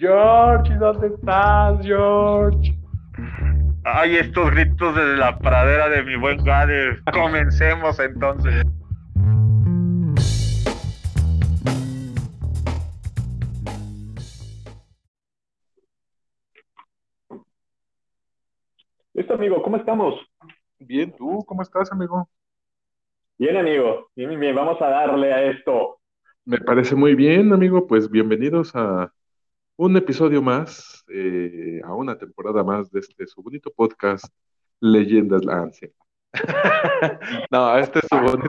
George, ¿dónde estás, George? Ay, estos gritos desde la pradera de mi buen Gade. Comencemos entonces. Listo, amigo, ¿cómo estamos? Bien, ¿tú cómo estás, amigo? Bien, amigo. Bien, bien, vamos a darle a esto. Me parece muy bien, amigo. Pues bienvenidos a un episodio más, eh, a una temporada más de este su bonito podcast, Leyendas la Ansia. no, este es su bonito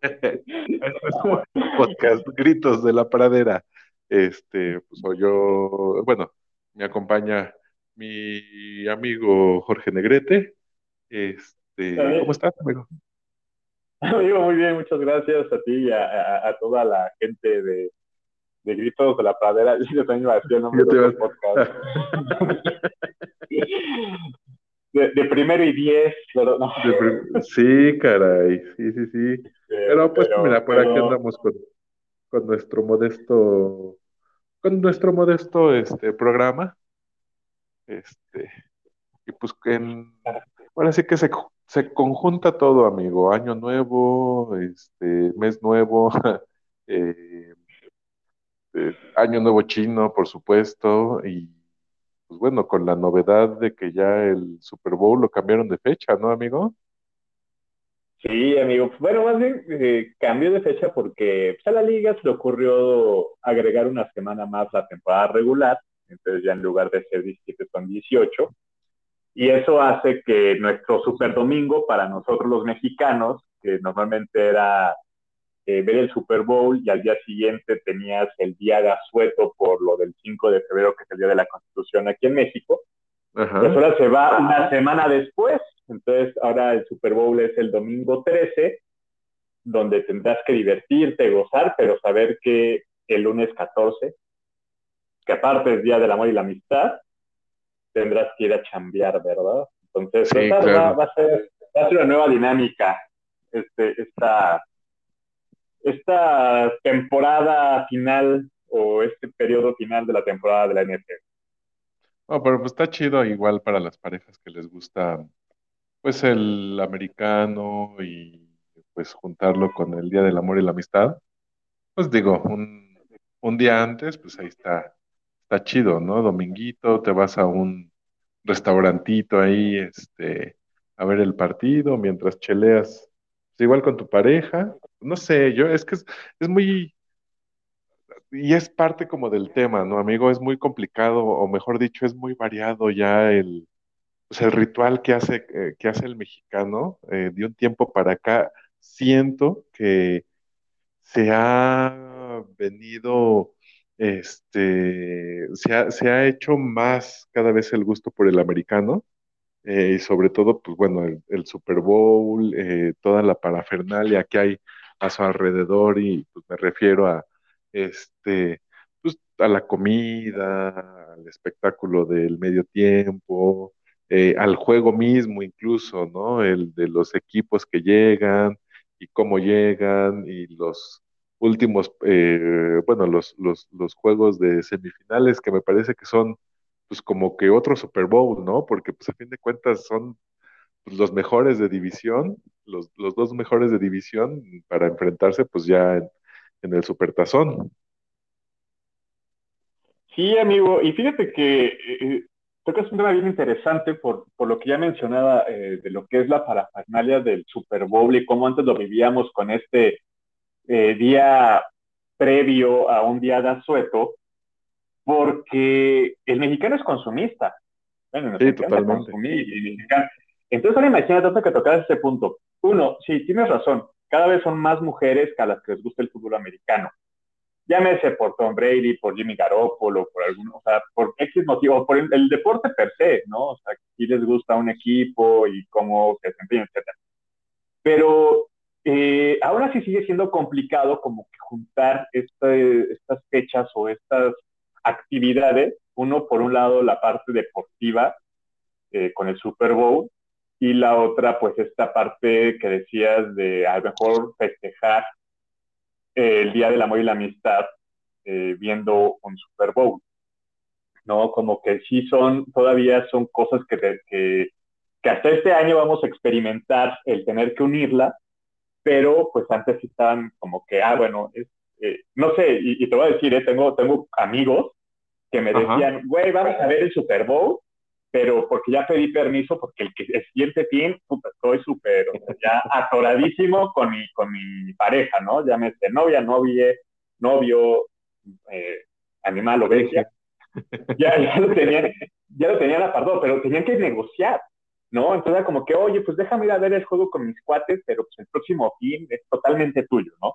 este es su bonito podcast, Gritos de la Pradera. Este, pues soy yo, bueno, me acompaña mi amigo Jorge Negrete. Este, ¿cómo estás, amigo? Amigo, muy bien, muchas gracias a ti y a, a, toda la gente de, de, Gritos de la Pradera. Yo también iba a decir el nombre de podcast. De, de, primero y diez, pero no. Sí, caray, sí, sí, sí. Pero pues mira, por aquí andamos con, con nuestro modesto, con nuestro modesto este programa. Este, y pues que en, ahora sí que se, se conjunta todo, amigo. Año nuevo, este, mes nuevo, eh, eh, año nuevo chino, por supuesto, y pues bueno, con la novedad de que ya el Super Bowl lo cambiaron de fecha, ¿no, amigo? Sí, amigo. Bueno, más bien eh, cambió de fecha porque pues, a la liga se le ocurrió agregar una semana más la temporada regular entonces ya en lugar de ser 17 son 18. Y eso hace que nuestro Super Domingo para nosotros los mexicanos, que normalmente era eh, ver el Super Bowl y al día siguiente tenías el día de asueto por lo del 5 de febrero, que es el día de la Constitución aquí en México, pues ahora se va una semana después. Entonces ahora el Super Bowl es el domingo 13, donde tendrás que divertirte, gozar, pero saber que el lunes 14 que aparte es Día del Amor y la Amistad, tendrás que ir a chambear, ¿verdad? Entonces, va, a ser, una nueva dinámica este, esta, esta temporada final o este periodo final de la temporada de la NFL. Oh, pero pues está chido igual para las parejas que les gusta pues el americano y pues juntarlo con el Día del Amor y la Amistad. Pues digo, un, un día antes, pues ahí está está chido, ¿no? Dominguito, te vas a un restaurantito ahí, este, a ver el partido mientras cheleas, igual con tu pareja, no sé, yo, es que es, muy, y es parte como del tema, ¿no, amigo? Es muy complicado, o mejor dicho, es muy variado ya el, pues, el ritual que hace, eh, que hace el mexicano eh, de un tiempo para acá. Siento que se ha venido este, se ha, se ha hecho más cada vez el gusto por el americano eh, y sobre todo, pues bueno, el, Super Bowl, eh, toda la parafernalia que hay a su alrededor y pues me refiero a este, pues, a la comida, al espectáculo del medio tiempo, eh, al juego mismo incluso, ¿no? El de los equipos que llegan y cómo llegan y los últimos, eh, bueno, los, los, los, juegos de semifinales que me parece que son pues como que otro Super Bowl, ¿no? Porque pues a fin de cuentas son pues, los mejores de división, los, los, dos mejores de división para enfrentarse pues ya en, en el Supertazón. Sí, amigo, y fíjate que eh, que es un tema bien interesante por, por lo que ya mencionaba eh, de lo que es la parafernalia del Super Bowl y cómo antes lo vivíamos con este eh, día previo a un día de asueto, porque el mexicano es consumista. Bueno, sí, totalmente. Entonces ahora imagínate que tocas ese punto. Uno, sí, tienes razón, cada vez son más mujeres que a las que les gusta el fútbol americano. Llámese por Tom Brady, por Jimmy Garoppolo, por algún, o sea, por X motivo, por el, deporte per se, ¿no? O sea, si les gusta un equipo y cómo se desempeña, etc. Pero eh, ahora sí sigue siendo complicado como que juntar este, estas fechas o estas actividades, uno por un lado la parte deportiva eh, con el Super Bowl y la otra pues esta parte que decías de a lo mejor festejar el Día del Amor y la Amistad eh, viendo un Super Bowl. ¿no? Como que sí son, todavía son cosas que, que, que hasta este año vamos a experimentar el tener que unirla, pero pues antes estaban como que, ah, bueno, es, eh, no sé, y, te voy a decir, eh, tengo, tengo amigos que me decían, güey, vamos a ver el Super Bowl, pero porque ya pedí permiso, porque el, que, el siguiente fin, estoy súper, ya atoradísimo con mi, con mi pareja, ¿no? Ya me novia, novia, novio, eh, animal o bestia. Ya, ya lo tenían, ya lo tenían apartado, pero tenían que negociar, ¿no? Entonces era como que, oye, pues déjame ir a ver el juego con mis cuates, pero pues el próximo fin es totalmente tuyo, ¿no?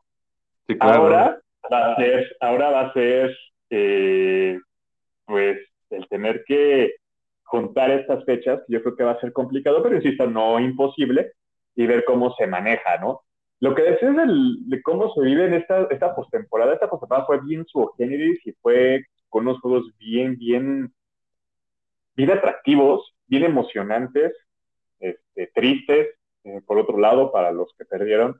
Ahora va a ser, ahora va a ser, eh, pues, el tener que juntar estas fechas, yo creo que va a ser complicado, pero insisto, no imposible, y ver cómo se maneja, ¿no? Lo que decías de cómo se vive en esta, esta postemporada, esta postemporada fue bien su y fue con unos juegos bien, bien, bien atractivos, bien emocionantes, este, tristes, eh, por otro lado, para los que perdieron.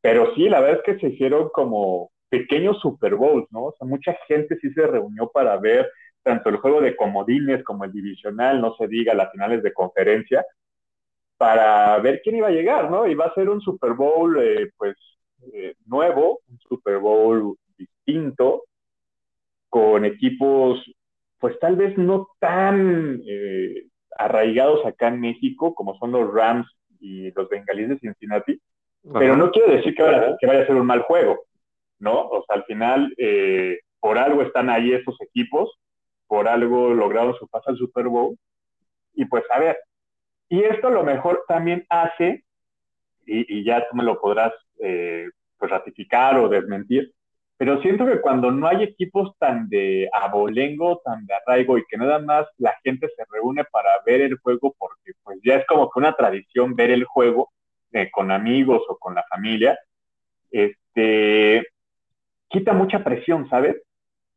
Pero sí, la verdad es que se hicieron como pequeños Super Bowls, ¿no? O sea, mucha gente sí se reunió para ver tanto el juego de comodines como el divisional, no se diga las finales de conferencia, para ver quién iba a llegar, ¿no? Va a ser un Super Bowl, eh, pues, eh, nuevo, un Super Bowl distinto, con equipos, pues tal vez no tan eh, arraigados acá en México, como son los Rams y los Bengalíes de Cincinnati, pero no quiere decir que vaya, que vaya, a ser un mal juego, ¿no? O sea, al final, por algo están ahí esos equipos, por algo lograron su paso al Super Bowl. Y pues a ver, y esto a lo mejor también hace, y, ya tú me lo podrás eh, pues ratificar o desmentir, pero siento que cuando no hay equipos tan de abolengo, tan de arraigo y que nada más la gente se reúne para ver el juego porque pues ya es como que una tradición ver el juego eh, con amigos o con la familia, este, quita mucha presión, ¿sabes?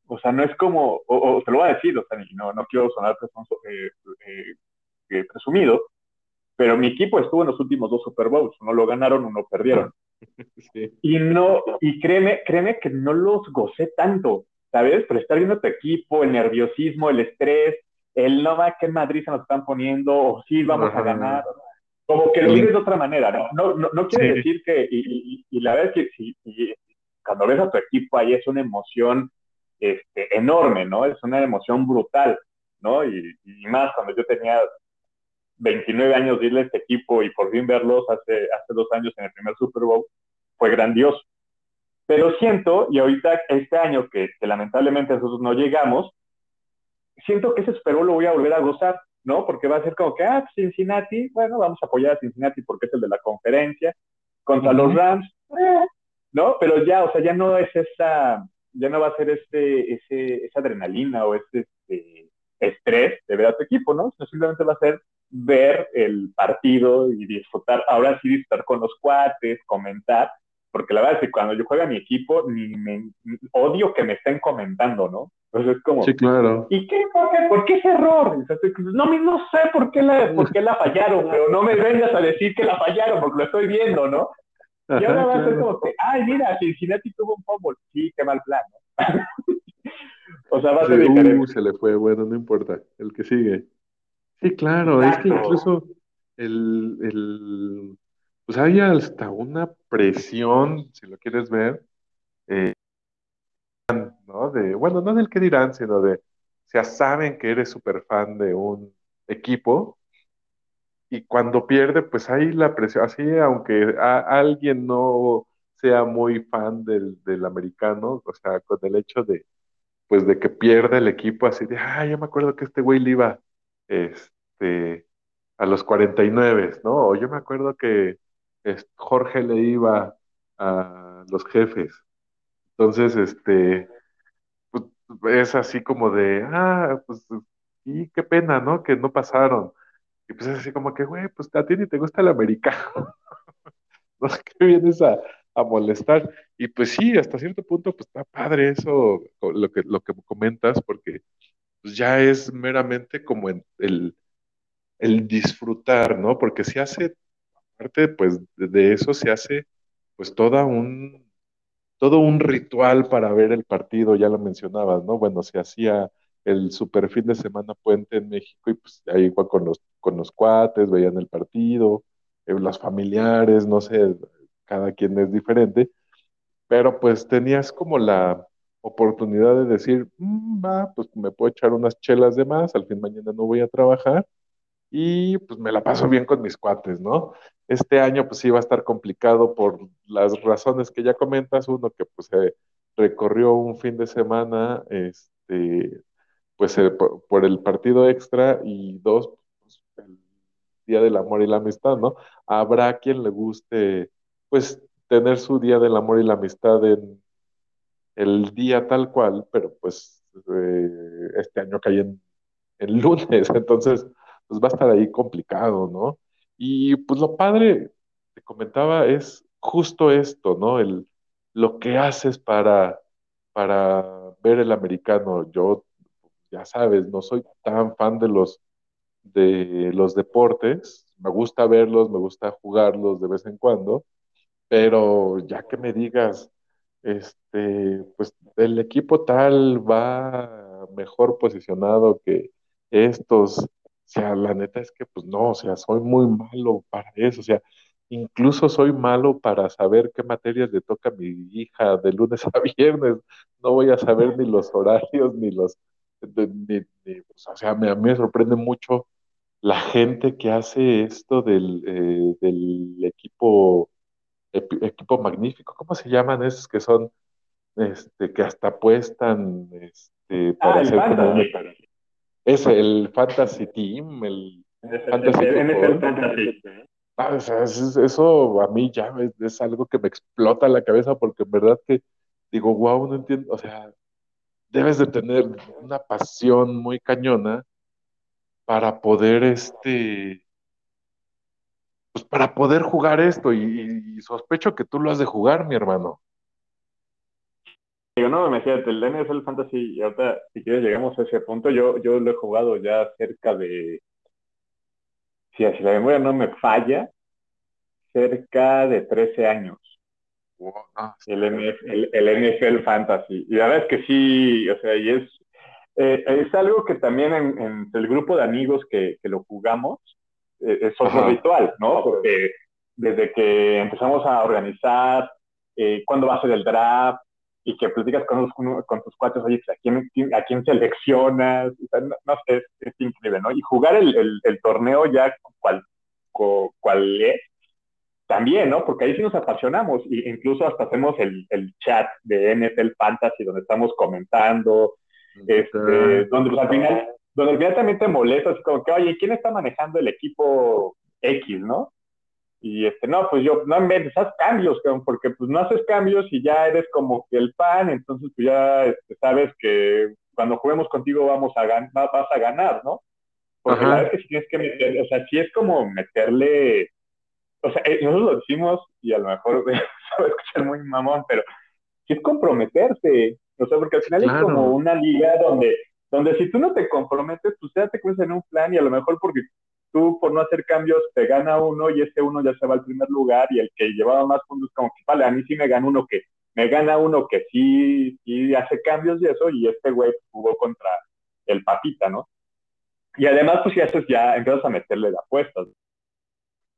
O sea, no es como, o, te lo voy a decir, o sea, no, no quiero sonar eh, eh, eh, presumido, pero mi equipo estuvo en los últimos dos Super Bowls, no lo ganaron, uno perdieron. Y no, y créeme, créeme que no los gocé tanto, ¿sabes? Pero estar viendo tu equipo, el nerviosismo, el estrés, el no va que en Madrid se nos están poniendo, o sí vamos a ganar, como que lo vives de otra manera, ¿no? No, no, no quiere decir que, y, y, la verdad es que si, cuando ves a tu equipo ahí es una emoción este, enorme, ¿no? Es una emoción brutal, ¿no? Y, más cuando yo tenía 29 años de irle a este equipo y por fin verlos hace, hace dos años en el primer Super Bowl, fue grandioso. Pero siento, y ahorita este año que, lamentablemente nosotros no llegamos, siento que ese Super Bowl lo voy a volver a gozar, ¿no? Porque va a ser como que, ah, Cincinnati, bueno, vamos a apoyar a Cincinnati porque es el de la conferencia, contra los Rams, eh, ¿no? Pero ya, o sea, ya no es esa, ya no va a ser este, ese, esa adrenalina o ese este, estrés de ver a tu equipo, ¿no? Sino simplemente va a ser ver el partido y disfrutar, ahora sí disfrutar con los cuates, comentar, porque la verdad es que cuando yo juego a mi equipo, ni me odio que me estén comentando, ¿no? Entonces es como, sí, claro. ¿y qué? ¿Por qué, ese error? No, no sé por qué, la, por qué la fallaron, pero no me vengas a decir que la fallaron porque lo estoy viendo, ¿no? Y ahora va a ser como que, ay, mira, Cincinnati tuvo un fumble. Sí, qué mal plan. o sea, va a ser. Uh, se le fue, bueno, no importa. El que sigue. Sí, claro, es que incluso el, el, pues hay hasta una presión, si lo quieres ver, eh, ¿no? De, bueno, no del que dirán, sino de, ya saben que eres súper fan de un equipo, y cuando pierde, pues hay la presión, así aunque alguien no sea muy fan del, americano, o sea, con el hecho de, pues de que pierde el equipo, así de, ah, yo me acuerdo que este güey le iba, este, a los 49, ¿no? O yo me acuerdo que Jorge le iba a los jefes. Entonces, este, pues, es así como de, ah, pues, y qué pena, ¿no? Que no pasaron. Y pues es así como que, güey, pues a ti ni te gusta el americano. no qué vienes a, molestar. Y pues sí, hasta cierto punto, pues está padre eso, lo que, lo que comentas, porque pues ya es meramente como el, el disfrutar, ¿no? Porque se hace, aparte, pues de eso se hace, pues toda un, todo un ritual para ver el partido, ya lo mencionabas, ¿no? Bueno, se hacía el super fin de semana puente en México y pues ahí igual con los, con los cuates, veían el partido, eh, los familiares, no sé, cada quien es diferente, pero pues tenías como la oportunidad de decir, "Mm, va, pues me puedo echar unas chelas de más, al fin mañana no voy a trabajar y pues me la paso bien con mis cuates, ¿no? Este año pues sí va a estar complicado por las razones que ya comentas, uno que pues se recorrió un fin de semana, este, pues eh, por, por el partido extra y dos, pues, el Día del Amor y la Amistad, ¿no? Habrá quien le guste pues tener su Día del Amor y la Amistad en el día tal cual, pero pues eh, este año cae en, en lunes, entonces pues va a estar ahí complicado, ¿no? Y pues lo padre, te comentaba, es justo esto, ¿no? El, lo que haces para, para ver el americano. Yo, ya sabes, no soy tan fan de los, de los deportes, me gusta verlos, me gusta jugarlos de vez en cuando, pero ya que me digas, este, pues el equipo tal va mejor posicionado que estos, sea, la neta es que pues no, o sea, soy muy malo para eso, o sea, incluso soy malo para saber qué materias le toca a mi hija de lunes a viernes, no voy a saber ni los horarios, ni los, ni, ni- pues, o sea, me- a mí me sorprende mucho la gente que hace esto del, eh, del equipo equipo magnífico, ¿cómo se llaman esos que son, este, que hasta apuestan, este, Ah, para el hacer como un, Fantasy. Es el Fantasy Team, el Fantasy. Fantasy. Ah, o sea, es- eso a mí ya es, es algo que me explota la cabeza porque en verdad que digo, wow, no entiendo, o sea, debes de tener una pasión muy cañona para poder, este, pues para poder jugar esto y, y sospecho que tú lo has de jugar, mi hermano. No, imagínate, el NFL Fantasy, y ahorita, si quieres, llegamos a ese punto. Yo, yo lo he jugado ya cerca de, si así la memoria no me falla, cerca de 13 años. Wow, El, NF el, el NFL Fantasy. Y la verdad es que sí, o sea, y es, eh, es algo que también en, en, el grupo de amigos que, que lo jugamos, eh, es otro Ajá. ritual, ¿no? Porque desde que empezamos a organizar eh, cuándo va a ser el draft, y que platicas con, los, con tus cuates, oye, ¿a quién, a quién seleccionas? O sea, no, no sé, es, es, increíble, ¿no? Y jugar el, el, el torneo ya cual, cual, es, también, ¿no? Porque ahí sí nos apasionamos, e incluso hasta hacemos el, el chat de NFL Fantasy, donde estamos comentando, este, donde pues, al final, donde al final también te molesta, así como que, oye, ¿quién está manejando el equipo X, no? Y este, no, pues yo, no inventes, haz cambios, porque pues no haces cambios y ya eres como que el pan, entonces pues ya este, sabes que cuando juguemos contigo vamos a gan vas a ganar, ¿no? Porque Ajá. la verdad es que si tienes que meter, o sea, sí es como meterle, o sea, eh, nosotros lo decimos y a lo mejor se va a escuchar muy mamón, pero sí es comprometerse, o sea, porque al final claro. es como una liga donde, donde si tú no te comprometes, pues ya te cuentas en un plan y a lo mejor porque tú por no hacer cambios te gana uno y ese uno ya se va al primer lugar y el que llevaba más puntos como que, vale, a mí sí me gana uno que, me gana uno que sí, sí hace cambios y eso y este güey jugó contra el papita, ¿no? Y además pues si haces ya, empiezas a meterle de apuestas.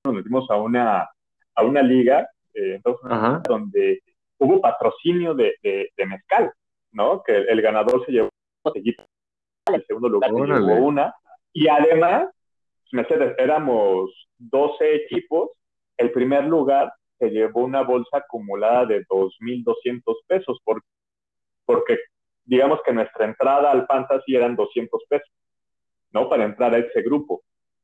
Nos metimos a una, a una liga eh, entonces, donde hubo patrocinio de, de, de, mezcal, ¿no? Que el, el ganador se llevó el segundo lugar se llevó una y además Mercedes, éramos 12 equipos, el primer lugar se llevó una bolsa acumulada de 2.200 pesos, por, porque digamos que nuestra entrada al Fantasy eran 200 pesos, ¿no? Para entrar a ese grupo.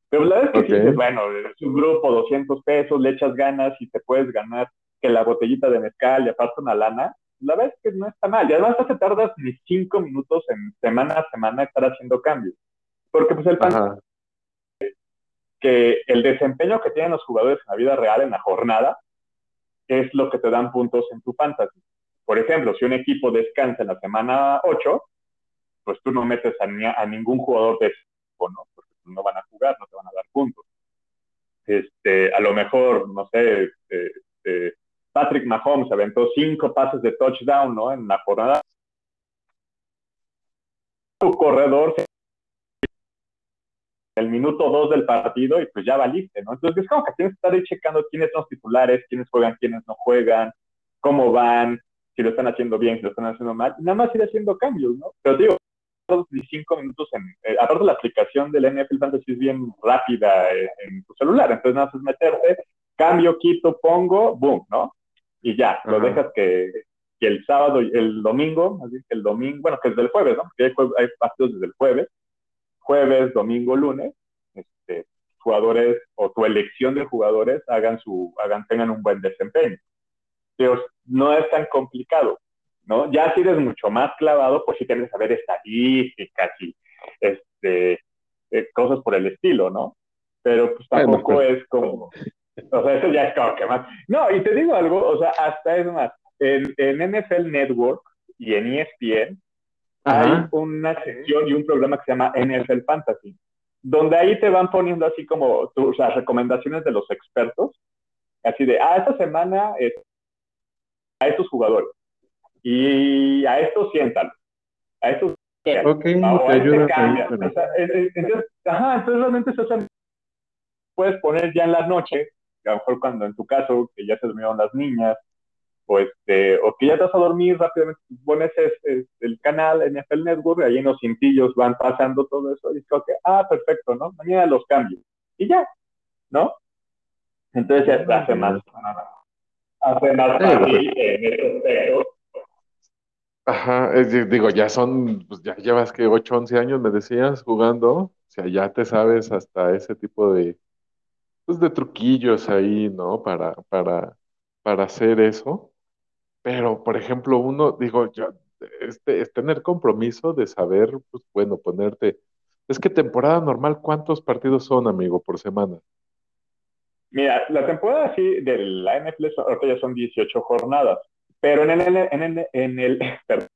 Pero la verdad es que okay. dices, bueno, es un grupo, 200 pesos, le echas ganas y te puedes ganar que la botellita de mezcal y aparte una lana, la verdad es que no está mal. Y además no te tardas ni cinco minutos en semana a semana estar haciendo cambios. Porque pues el Fantasy que el desempeño que tienen los jugadores en la vida real, en la jornada, es lo que te dan puntos en tu fantasy. Por ejemplo, si un equipo descansa en la semana 8, pues tú no metes a, ni a ningún jugador de ese equipo, ¿no? Porque no van a jugar, no te van a dar puntos. Este, a lo mejor, no sé, eh, eh, Patrick Mahomes aventó cinco pases de touchdown, ¿no? En la jornada tu corredor el minuto dos del partido y pues ya valiste, ¿no? Entonces es como que tienes que estar ahí checando quiénes son los titulares, quiénes juegan, quiénes no juegan, cómo van, si lo están haciendo bien, si lo están haciendo mal, nada más ir haciendo cambios, ¿no? Pero digo, cinco minutos en, eh, aparte la aplicación del NFL Fantasy es bien rápida eh, en, tu celular, entonces nada más es meterte, cambio, quito, pongo, boom, ¿no? Y ya, lo dejas que, que, el sábado, el domingo, así que el domingo, bueno, que es del jueves, ¿no? Porque hay, hay partidos desde el jueves, jueves, domingo, lunes, este, jugadores o tu elección de jugadores hagan su, hagan, tengan un buen desempeño. Pero no es tan complicado, ¿no? Ya si eres mucho más clavado, pues sí tienes que saber estadísticas y este, eh, cosas por el estilo, ¿no? Pero pues tampoco pues. es como, o sea, eso ya es como que más. No, y te digo algo, o sea, hasta es más, en, en NFL Network y en ESPN hay una sección y un programa que se llama NFL Fantasy, donde ahí te van poniendo así como tus, las recomendaciones de los expertos, así de, ah, esta semana es a estos jugadores y a estos siéntalos, a estos Ok, te ayuda. entonces, ajá, entonces realmente eso puedes poner ya en la noche, a lo mejor cuando en tu caso, que ya se durmieron las niñas, o, este, o que ya te vas a dormir rápidamente, pones el canal NFL Network, y ahí en los cintillos van pasando todo eso, y es que, ah, perfecto, ¿no? Mañana los cambio. Y ya, ¿no? Entonces ya hace más, hace más fácil en ese aspecto. Ajá, digo, ya son, pues ya llevas que 8, 11 años, me decías, jugando, o sea, ya te sabes hasta ese tipo de, pues de truquillos ahí, ¿no? Para, para, para hacer eso. Pero, por ejemplo, uno, digo, yo, este, es tener compromiso de saber, pues bueno, ponerte. Es que temporada normal, ¿cuántos partidos son, amigo, por semana? Mira, la temporada sí de la NFL ahorita ya son 18 jornadas, pero en el, en el, en el,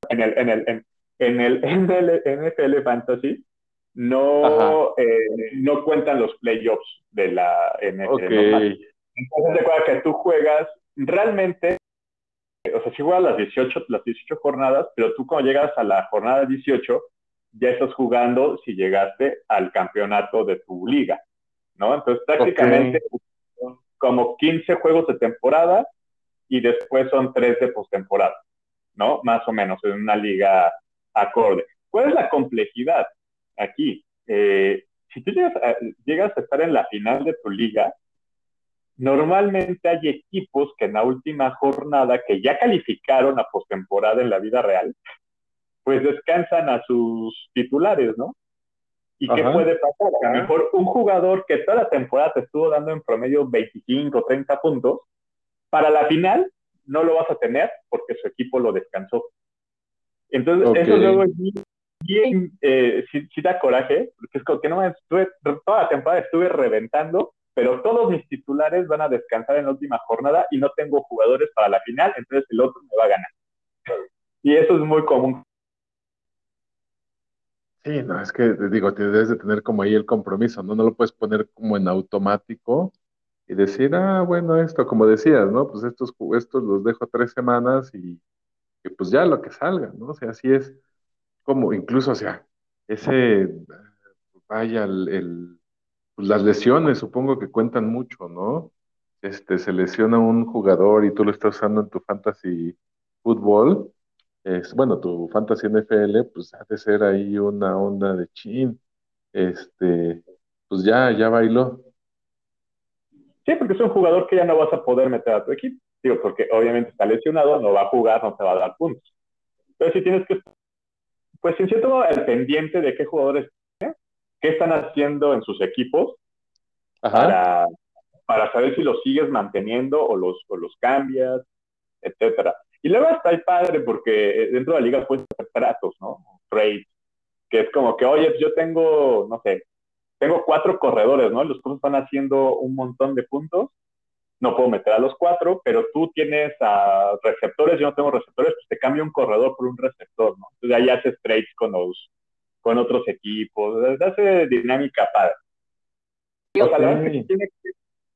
en el, en el, en el, en el NFL Fantasy no, eh, no cuentan los playoffs de la NFL. Okay. Entonces recuerda que tú juegas realmente o sea, sí juegas las 18, las 18 jornadas, pero tú cuando llegas a la jornada 18, ya estás jugando si llegaste al campeonato de tu liga, ¿no? Entonces, prácticamente son como 15 juegos de temporada y después son 3 de postemporada, ¿no? Más o menos, en una liga acorde. ¿Cuál es la complejidad aquí? Eh, si tú llegas llegas a estar en la final de tu liga, Normalmente hay equipos que en la última jornada, que ya calificaron a postemporada en la vida real, pues descansan a sus titulares, ¿no? ¿Y qué puede pasar? A lo mejor un jugador que toda la temporada te estuvo dando en promedio 25, 30 puntos, para la final no lo vas a tener porque su equipo lo descansó. Entonces, eso luego es bien, eh, sí, da coraje, porque es como que no estuve, toda la temporada estuve reventando pero todos mis titulares van a descansar en la última jornada y no tengo jugadores para la final, entonces el otro me va a ganar. Y eso es muy común. Sí, no, es que digo, te debes de tener como ahí el compromiso, ¿no? No lo puedes poner como en automático y decir, ah, bueno, esto, como decías, ¿no? Pues estos, estos los dejo tres semanas y, pues ya lo que salga, ¿no? O sea, así es como, incluso, o sea, ese, vaya, el pues las lesiones supongo que cuentan mucho, ¿no? Este, se lesiona un jugador y tú lo estás usando en tu fantasy fútbol, es, bueno, tu fantasy NFL, pues ha de ser ahí una onda de chin. Este, pues ya, ya bailó. Sí, porque es un jugador que ya no vas a poder meter a tu equipo. Digo, porque obviamente está lesionado, no va a jugar, no te va a dar puntos. Pero si tienes que, pues en cierto modo, el pendiente de qué jugadores qué están haciendo en sus equipos para, para saber si los sigues manteniendo o los, o los cambias, etcétera. Y luego está el padre porque dentro de la liga puedes hacer tratos, ¿no? Trades, que es como que, oye, yo tengo, no sé, tengo cuatro corredores, ¿no? Los otros están haciendo un montón de puntos, no puedo meter a los cuatro, pero tú tienes a receptores, yo no tengo receptores, pues te cambio un corredor por un receptor, ¿no? Entonces ahí haces trades con los, con otros equipos, hace dinámica padre. O sea, la verdad es que tiene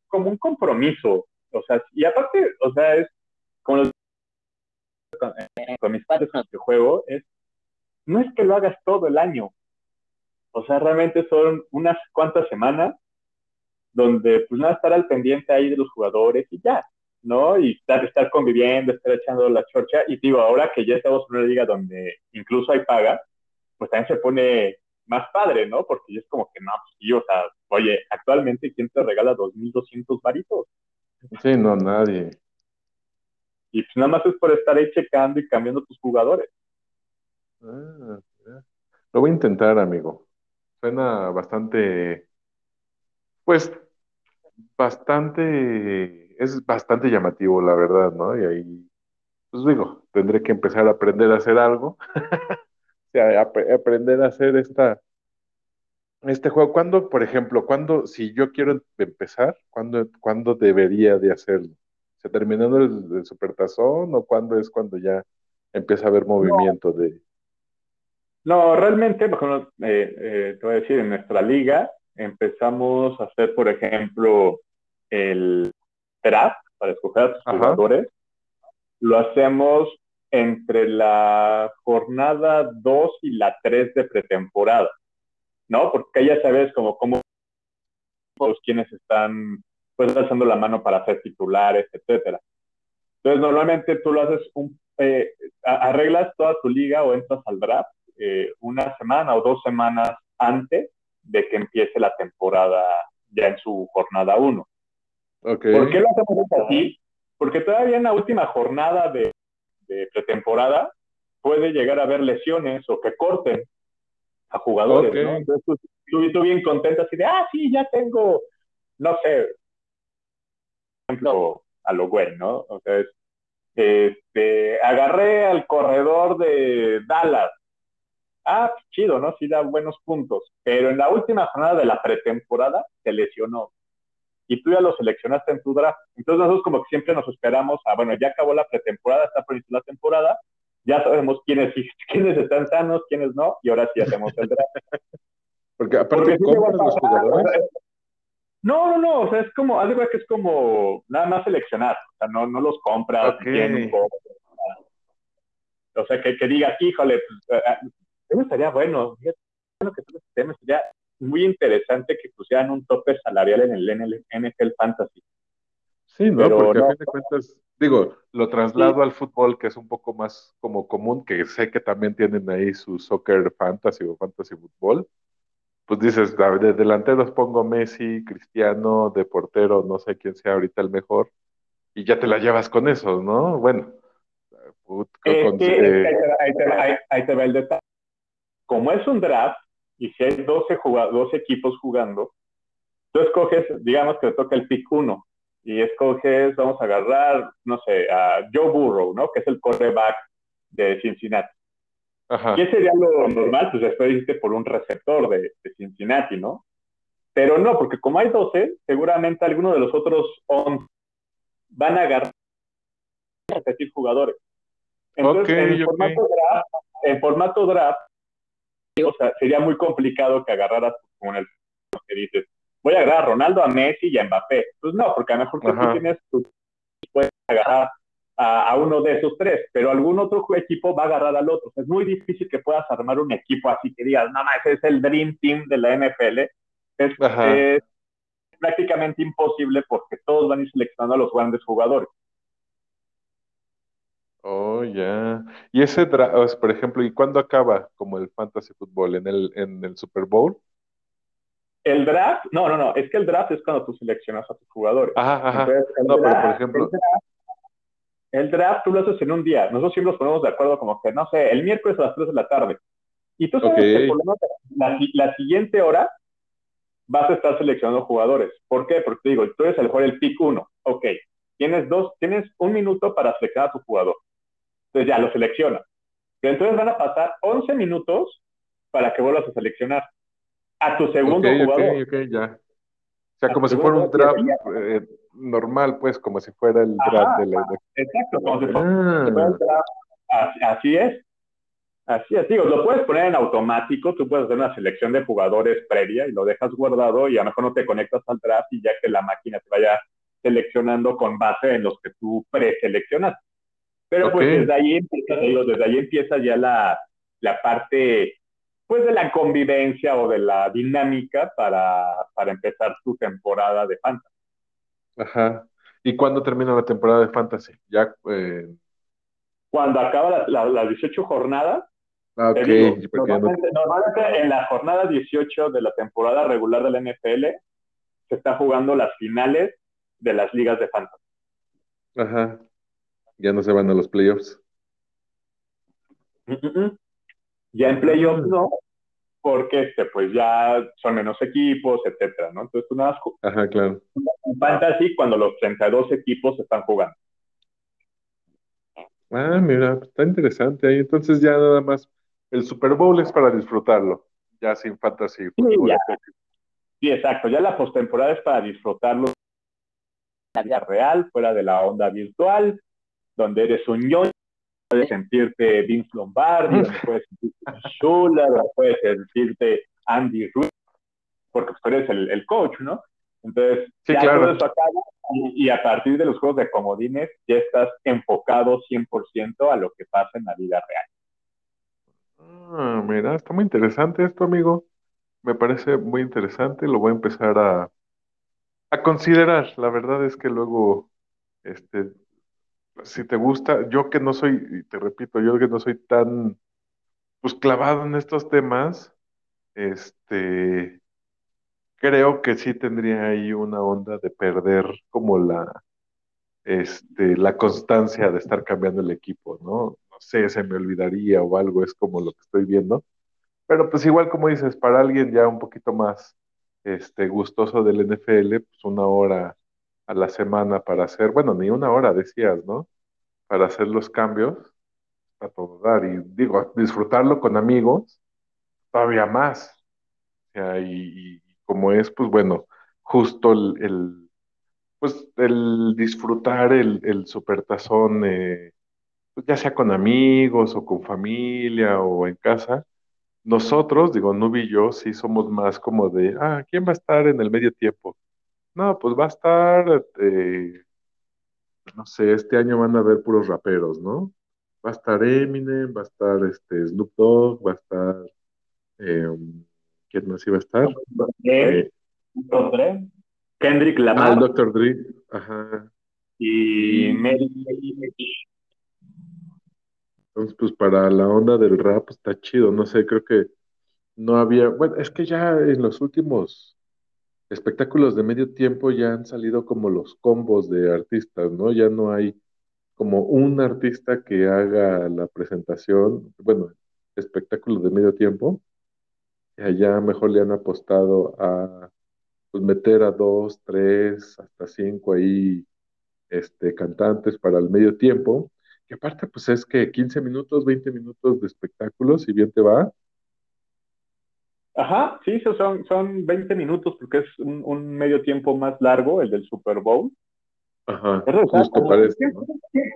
como un compromiso, o sea, y aparte, o sea, es como los, con, mis padres con los que juego, es no es que lo hagas todo el año. O sea, realmente son unas cuantas semanas donde pues nada, estar al pendiente ahí de los jugadores y ya, ¿no? Y estar, estar conviviendo, estar echando la chorcha. Y digo, ahora que ya estamos en una liga donde incluso hay paga, pues también se pone más padre, ¿no? Porque es como que no, sí, o sea, oye, actualmente, ¿quién te regala 2.200 varitos? Sí, no, nadie. Y pues nada más es por estar ahí checando y cambiando tus jugadores. Ah, lo voy a intentar, amigo. Suena bastante, pues, bastante, es bastante llamativo, la verdad, ¿no? Y ahí, pues digo, tendré que empezar a aprender a hacer algo. O sea, ap- aprender a hacer esta, este juego. ¿Cuándo, por ejemplo, cuándo, si yo quiero em- empezar, cuándo, cuándo debería de hacerlo? ¿Se terminando el, el supertazón o cuándo es cuando ya empieza a haber movimiento de... No, realmente, por ejemplo, eh, eh, te voy a decir, en nuestra liga empezamos a hacer, por ejemplo, el draft para escoger a tus Ajá. jugadores. Lo hacemos entre la jornada 2 y la 3 de pretemporada, ¿no? Porque ya sabes como cómo los quienes están pues alzando la mano para ser titulares, etcétera. Entonces, normalmente tú lo haces un, eh, arreglas toda tu liga o entras al draft eh, una semana o dos semanas antes de que empiece la temporada ya en su jornada 1. Ok. ¿Por qué lo hacemos así? Porque todavía en la última jornada de, de pretemporada puede llegar a haber lesiones o que corten a jugadores, Ok. ¿no? Entonces tú, tú, tú bien contento así de, ah, sí, ya tengo, no sé, por ejemplo, a lo güey, ¿no? O sea, es, este, agarré al corredor de Dallas. Ah, chido, ¿no? Sí da buenos puntos. Pero en la última jornada de la pretemporada se lesionó. Y tú ya lo seleccionaste en tu draft. Entonces nosotros como que siempre nos esperamos a, bueno, ya acabó la pretemporada, está por iniciar la temporada, ya sabemos quiénes, quiénes están sanos, quiénes no, y ahora sí hacemos el draft. Porque aparte Porque sí te va a compras los pasar, jugadores. o sea, No, no, no, o sea, es como, cuenta que es como nada más seleccionar, o sea, no, no los compras, Ok. tienen un poco, o sea, que, que digas, híjole, pues, eh, eh, estaría bueno, fíjate, bueno que tú este tema sería muy interesante que pusieran un tope salarial en el NFL Fantasy. Sí, ¿no? Pero Porque no. a fin de cuentas, digo, lo traslado al fútbol, que es un poco más como común, que sé que también tienen ahí su soccer fantasy o fantasy fútbol. Pues dices, "A ver, de delanteros pongo Messi, Cristiano, de portero, no sé quién sea ahorita el mejor, y ya te la llevas con eso, ¿no? Bueno, put- Es con- que, es eh, que ahí, te, va- ahí te va- ahí- ahí te va el detalle. Como es un draft, y si hay 12, jugad- 12 equipos jugando, tú escoges, digamos que te toca el pick 1, y escoges, vamos a agarrar, no sé, a Joe Burrow, ¿no? Que es el quarterback de Cincinnati. ajá, ¿Qué sería lo normal? Pues después irte por un receptor de, de Cincinnati, ¿no? Pero no, porque como hay 12, seguramente alguno de los otros 11 van a agarrar a repetir jugadores. Entonces, Ok, en, ok. formato draft, en formato draft, o sea, sería muy complicado que agarraras con el que dices, voy a agarrar a Ronaldo, a Messi y a Mbappé. Pues no, porque a lo mejor tú tienes, tú puedes agarrar a, a uno de esos tres, pero algún otro equipo va a agarrar al otro. O sea, es muy difícil que puedas armar un equipo así que digas, no, no, ese es el Dream Team de la NFL. Es, es prácticamente imposible porque todos van a ir seleccionando a los grandes jugadores. Oh, ya. Y ese, dra- o sea, por ejemplo, ¿y cuándo acaba como el fantasy fútbol? ¿En el, en el Super Bowl? El draft, no, no, no, es que el draft es cuando tú seleccionas a tus jugadores. Ajá, ajá. Entonces, No, pero por draft- ejemplo, el draft, el draft tú lo haces en un día. Nosotros siempre nos ponemos de acuerdo como que, no sé, el miércoles a las 3 de la tarde. Y tú sabes que por lo menos la, la siguiente hora vas a estar seleccionando jugadores. ¿Por qué? Porque te digo, tú eres el jugador el pick 1. Ok, tienes dos, tienes un minuto para seleccionar a tu jugador. Entonces ya lo seleccionas. Pero entonces van a pasar 11 minutos para que vuelvas a seleccionar a tu segundo ok, ok, jugador. ok, ya. O sea, A como si fuera un draft jugador. eh, normal, pues, como si fuera el Ajá, draft de la Exacto, como si fuera Ah, el draft. Así, así es. Así es, digo, lo puedes poner en automático, tú puedes hacer una selección de jugadores previa y lo dejas guardado y a lo mejor no te conectas al draft y ya que la máquina te vaya seleccionando con base en los que tú preseleccionas. Pero pues desde ahí empieza, digo, desde ahí empieza ya la, la parte pues de la convivencia o de la dinámica para, para empezar tu temporada de fantasy. Ajá. ¿Y cuándo termina la temporada de fantasy? Ya eh, Cuando acaba las la, 18 jornadas, Ah, ok. Te digo, normalmente, normalmente en la jornada 18 de la temporada regular de la NFL se están jugando las finales de las ligas de fantasy. Ajá. Ya no se van a los playoffs. Mm, mm, mm. Ya en playoffs no, porque este, pues ya son menos equipos, etcétera, ¿no? Entonces tú nada más Ajá, claro. en fantasy cuando los 32 equipos están jugando. Ah, mira, está interesante ahí. Entonces ya nada más el Super Bowl es para disfrutarlo, ya sin fantasy. ya. Sí, exacto. Ya la postemporada es para disfrutarlo en la vida real, fuera de la onda virtual, donde eres un ñoño, puedes sentirte Vince Lombardi, donde puedes sentirte Schuller, donde puedes sentirte Andy Ruiz, porque pues, tú eres el, el coach, ¿no? Entonces, Sí, ya claro. todo eso acaba y, y a partir de los juegos de comodines ya estás enfocado 100% a lo que pasa en la vida real. Ah, mira, está muy interesante esto, amigo. Me parece muy interesante. Lo voy a empezar a, a considerar. La verdad es que luego, este, si te gusta, yo que no soy, y te repito, yo que no soy tan, pues clavado en estos temas, este, creo que sí tendría ahí una onda de perder como la, este, la constancia de estar cambiando el equipo, ¿no? No sé, se me olvidaría o algo, es como lo que estoy viendo. Pero pues igual como dices, para alguien ya un poquito más este, gustoso del NFL, pues una hora a la semana para hacer, bueno, ni una hora decías, ¿no? Para hacer los cambios, a todo dar. Y digo, disfrutarlo con amigos, todavía más. O y, como es, pues bueno, justo el, el, pues el disfrutar el, el supertazón, eh, pues ya sea con amigos o con familia o en casa. Nosotros, digo, Nubi y yo, sí somos más como de, ah, ¿quién va a estar en el medio tiempo? No, pues va a estar, eh, no sé, este año van a haber puros raperos, ¿no? Va a estar Eminem, va a estar este, Snoop Dogg, va a estar, eh, ¿quién más iba a estar? Eh, Dr. Dre, Kendrick ah, el Lamar Dr. Dre, ajá. y Mary Entonces, pues para la onda del rap está chido, no sé, creo que no había, bueno, es que ya en los últimos espectáculos de medio tiempo ya han salido como los combos de artistas, ¿no? Ya no hay como un artista que haga la presentación, bueno, espectáculos de medio tiempo, allá mejor le han apostado a pues, meter a dos, tres, hasta cinco ahí este, cantantes para el medio tiempo, que aparte pues es que 15 minutos, 20 minutos de espectáculos, si bien te va, Ajá, sí, son, son 20 minutos porque es un, un medio tiempo más largo, el del Super Bowl. ajá, justo parece, ¿Quién, ¿no? quién-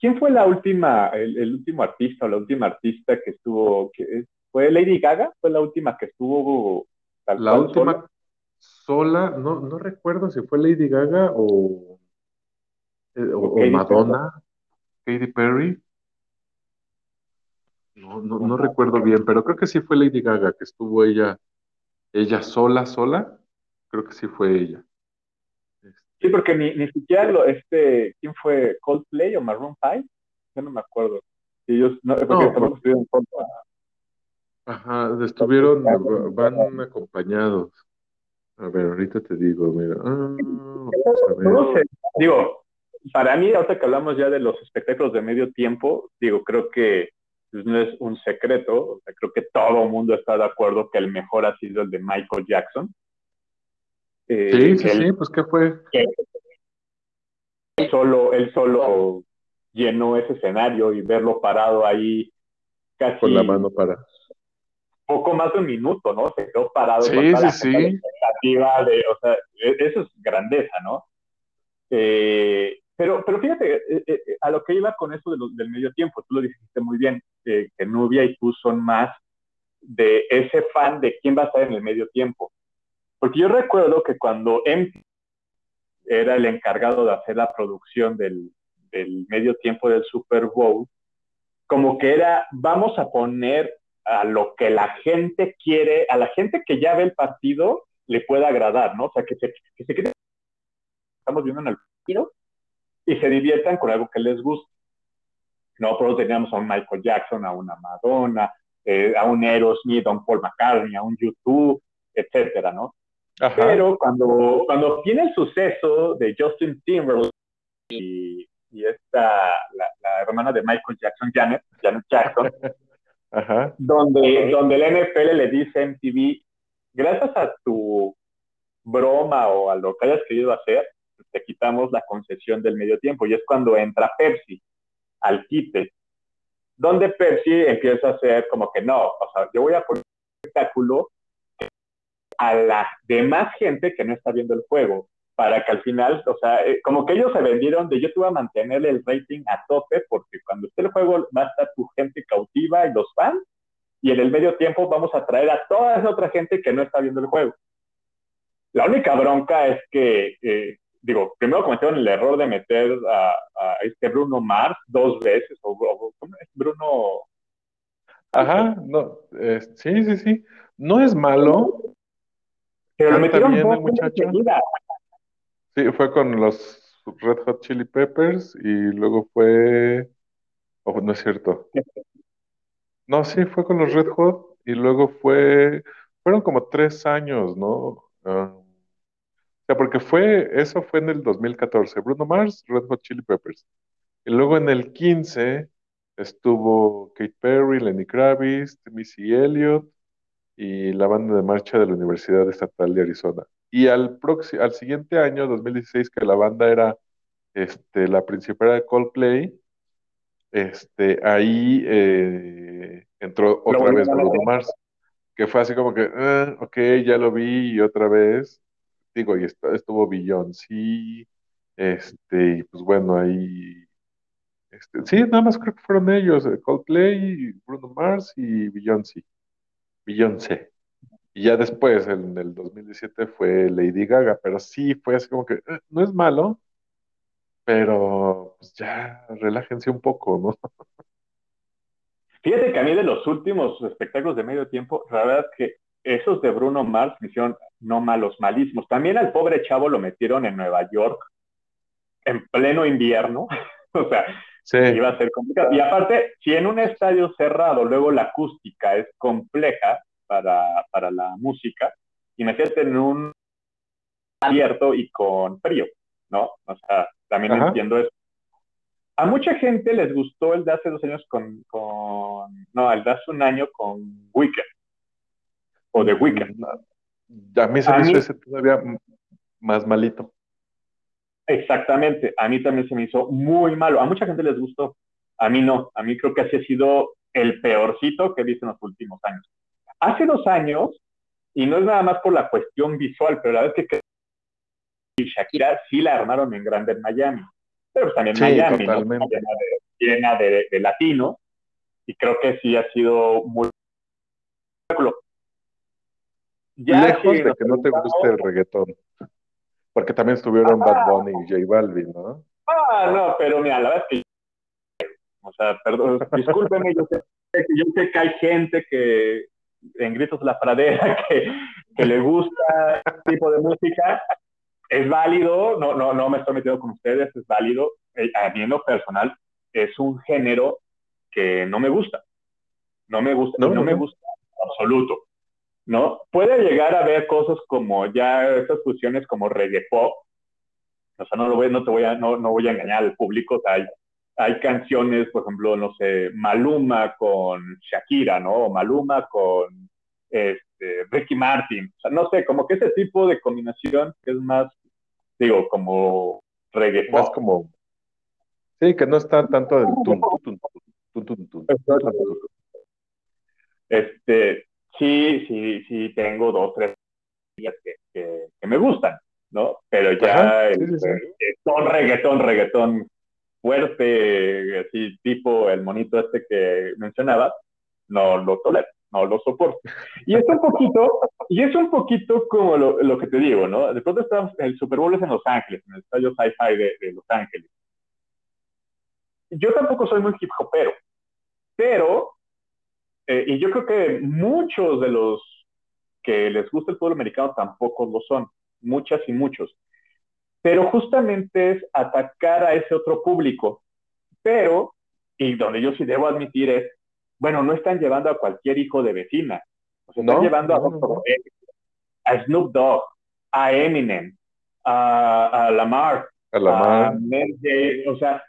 quién fue la última, el, el último artista o la última artista que estuvo, que, ¿fue Lady Gaga? ¿Fue la última que estuvo tal La cual última sola? sola, no, no recuerdo si fue Lady Gaga o, eh, o, ¿O o Katy Madonna, Katy Perry. No, no, no recuerdo bien, pero creo que sí fue Lady Gaga, que estuvo ella, ella sola, sola. Creo que sí fue ella. Este, Sí, porque ni, ni siquiera lo, este, ¿quién fue? ¿Coldplay o Maroon 5? Yo no me acuerdo. Ellos, no, porque No, tampoco estuvieron. Ajá, estuvieron, va- van acompañados. A ver, ahorita te digo, mira. Ah. No sé, digo, para mí, ahorita que hablamos ya de los espectáculos de medio tiempo, digo, creo que pues, no es un secreto, o sea, creo que todo el mundo está de acuerdo que el mejor ha sido el de Michael Jackson. Eh, Sí, sí, él, sí, pues ¿qué fue? que él solo, él solo llenó ese escenario y verlo parado ahí casi Con la mano para. poco más de un minuto, ¿no? Se quedó parado Sí, con sí, la sí. expectativa de, o sea, e- eso es grandeza, ¿no? Eh, pero, pero fíjate, eh, eh, a lo que iba con eso de del medio tiempo, tú lo dijiste muy bien, eh, que Nubia y tú son más de ese fan de quién va a estar en el medio tiempo. Porque yo recuerdo que cuando MTV era el encargado de hacer la producción del, del medio tiempo del Super Bowl, como que era, vamos a poner a lo que la gente quiere, a la gente que ya ve el partido, le pueda agradar, ¿no? O sea, que se, que se quede, estamos viendo en el partido y se diviertan con algo que les guste. No, pero teníamos a un Michael Jackson, a una Madonna, eh, a un Aerosmith, a un Paul McCartney, a un YouTube, etcétera, ¿no? Pero cuando, cuando tiene el suceso de Justin Timberlake y, y esta, la, hermana de Michael Jackson, Janet, Janet Jackson, Donde, donde el NFL le dice a MTV, gracias a tu broma o a lo que hayas querido hacer, te quitamos la concesión del medio tiempo. Y es cuando entra Pepsi al quite, donde Pepsi empieza a hacer como que no, o sea, yo voy a poner un espectáculo a la demás gente que no está viendo el juego, para que al final, o sea, eh, como que ellos se vendieron de yo te voy a mantener el rating a tope, porque cuando esté el juego va a estar tu gente cautiva y los fans, y en el medio tiempo vamos a traer a toda esa otra gente que no está viendo el juego. La única bronca es que, eh, digo, primero cometieron el error de meter a, este Bruno Mars dos veces, o. Bruno... Ajá, no, eh, sí, sí, sí. No es malo, pero lo metieron bien el muchacho. Sí, fue con los Red Hot Chili Peppers y luego fue. Oh, no es cierto. No, sí, fue con los Red Hot y luego fue. Fueron como tres años, ¿no? Ah, sea, porque fue. Eso fue en el 2014. Bruno Mars, Red Hot Chili Peppers. Y luego en el 15 estuvo Kate Perry, Lenny Kravitz, Missy Elliott y la banda de marcha de la Universidad Estatal de Arizona. Y al, al siguiente año, 2016, que la banda era este, la principal de Coldplay, este, ahí eh, entró otra vez Bruno Mars, que fue así como que, ah, ok, ya lo vi y otra vez, digo, y estuvo Beyoncé, este, y pues bueno, ahí, este, sí, nada más creo que fueron ellos, eh, Coldplay, Bruno Mars y Beyoncé. Beyoncé. Y ya después, en el 2017, fue Lady Gaga, pero sí fue así como que eh, no es malo, pero pues ya relájense un poco, ¿no? Fíjate que a mí de los últimos espectáculos de medio tiempo, la verdad es que esos de Bruno Mars me hicieron no malos, malísimos. También al pobre chavo lo metieron en Nueva York en pleno invierno. o sea, iba a ser complicado. Y aparte, si en un estadio cerrado luego la acústica es compleja para, para la música, imagínate en un abierto y con frío, ¿no? O sea, también entiendo eso. A mucha gente les gustó el de hace dos años con, con no, el de hace un año con Weekend, o de Weekend. Mm, a mí se me hizo ese todavía más malito. Exactamente, a mí también se me hizo muy malo. A mucha gente les gustó, a mí no. A mí creo que así ha sido el peorcito que he visto en los últimos años. Hace dos años, y no es nada más por la cuestión visual, pero la vez que Shakira sí la armaron en grande en Miami. Pero pues también Miami, llena, de, de, latino, y creo que sí ha sido muy... Lejos de que no te guste el reggaetón. Porque también estuvieron Bad Bunny y J Balvin, ¿no? Ah, no, pero mira, la verdad es que. O sea, perdón, discúlpeme, yo sé, yo sé que hay gente que en Gritos de la Pradera que, que le gusta este tipo de música es válido, no, no, no me estoy metiendo con ustedes, es válido. Eh, a mí en lo personal es un género que no me gusta. No me gusta, no, me gusta absoluto. ¿No? Puede llegar a ver cosas como ya estas fusiones como reggae pop. O sea, no, lo voy, no, te voy a, no, no voy a engañar al público. hay, hay canciones, por ejemplo, no sé, Maluma con Shakira, ¿no? O Maluma con este, Ricky Martin. O sea, no sé, como que ese tipo de combinación que es más, digo, como reggae Más como... Sí, que no está tanto tum, tum, tum, Este, sí, sí, sí, tengo dos, tres días que, que, me gustan, ¿no? Pero ya este, son reggaetón, reggaetón fuerte, así tipo el monito este que mencionaba, no lo tolero no lo soporto. Y es un poquito, y es un poquito como lo, lo, que te digo, ¿no? De pronto estamos, el Super Bowl es en Los Ángeles, en el estadio Sci-Fi de, Los Ángeles. Yo tampoco soy muy hip hopero, pero, eh, y yo creo que muchos de los que les gusta el fútbol americano tampoco lo son, muchas y muchos, pero justamente es atacar a ese otro público, pero, y donde yo sí debo admitir es, bueno, no están llevando a cualquier hijo de vecina, o sea, están llevando a, a Snoop Dogg, a Eminem, a, Lamar, a, Lamar. a o sea,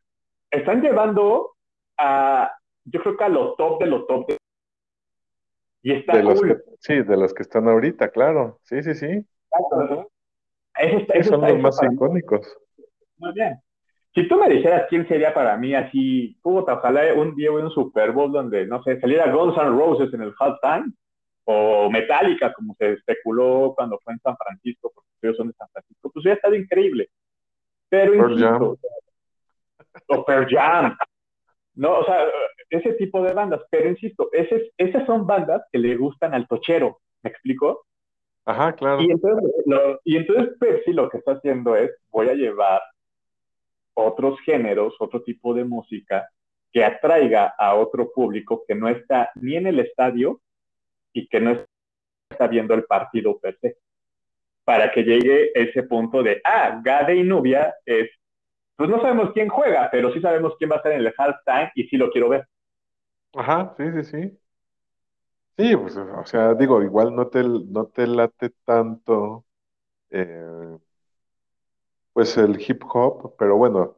están llevando a, yo creo que a lo top de lo top de... Y está de los que, sí, de los que están ahorita, claro. Sí, sí, sí. Esos, son los más icónicos. Muy bien. Si tú me dijeras quién sería para mí así, ojalá un día un Super Bowl donde, no sé, saliera Guns N' Roses en el halftime, o Metallica, como se especuló cuando fue en San Francisco, porque ellos son de San Francisco, pues hubiera estado increíble. Pero insisto, o Pearl Jam, no, o sea, ese tipo de bandas, pero insisto, ese, esas son bandas que le gustan al tochero, ¿me explico? Ajá, claro. Y entonces, lo, y entonces Pepsi lo que está haciendo es, voy a llevar otros géneros, otro tipo de música que atraiga a otro público que no está ni en el estadio y que no está viendo el partido per se. Para que llegue ese punto de, ah, Gade y Nubia es, pues no sabemos quién juega, pero sí sabemos quién va a estar en el halftime y sí lo quiero ver. Ajá, sí, sí, sí. Sí, pues, o sea, digo, igual no te, no te late tanto, eh, pues el hip hop, pero bueno,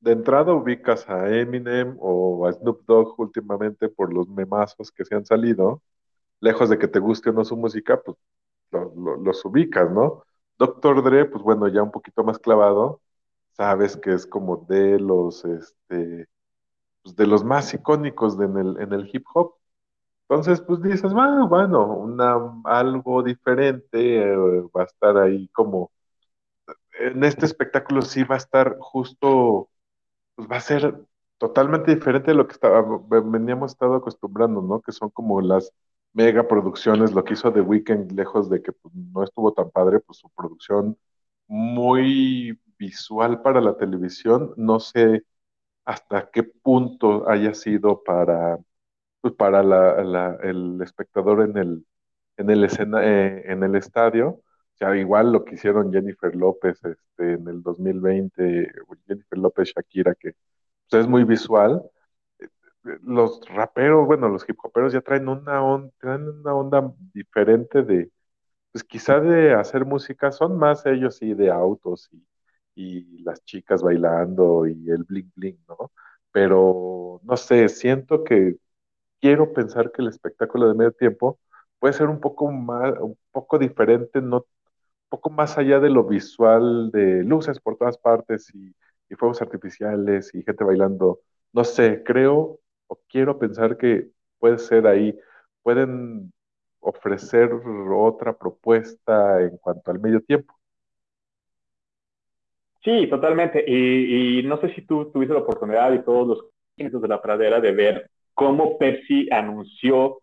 de entrada ubicas a Eminem o a Snoop Dogg últimamente por los memazos que se han salido, lejos de que te guste o no su música, pues los ubicas, ¿no? Doctor Dre, pues bueno, ya un poquito más clavado, sabes que es como de los, este, pues de los más icónicos en, el, en el hip hop. Entonces, pues dices, ah, bueno, una, algo diferente eh, va a estar ahí como, en este espectáculo sí va a estar justo, pues va a ser totalmente diferente de lo que veníamos estado acostumbrando, ¿no? Que son como las mega producciones, lo que hizo The Weeknd, lejos de que pues, no estuvo tan padre, pues su producción muy visual para la televisión, no sé hasta qué punto haya sido para, pues, para el espectador en el, en el, escena, eh, en el estadio. O sea, igual lo que hicieron Jennifer López este, en el 2020, Jennifer López Shakira, que pues, es muy visual, los raperos, bueno, los hip hoperos ya traen una, onda, traen una onda diferente de, pues quizá de hacer música, son más ellos y de autos y, y las chicas bailando y el bling bling, ¿no? Pero no sé, siento que quiero pensar que el espectáculo de medio tiempo puede ser un poco más, un poco diferente, no, un poco más allá de lo visual de luces por todas partes y, y fuegos artificiales y gente bailando. No sé, creo o quiero pensar que puede ser ahí, pueden ofrecer otra propuesta en cuanto al medio tiempo. Sí, totalmente. Y, no sé si tú tuviste la oportunidad y todos los clientes de la pradera de ver cómo Pepsi anunció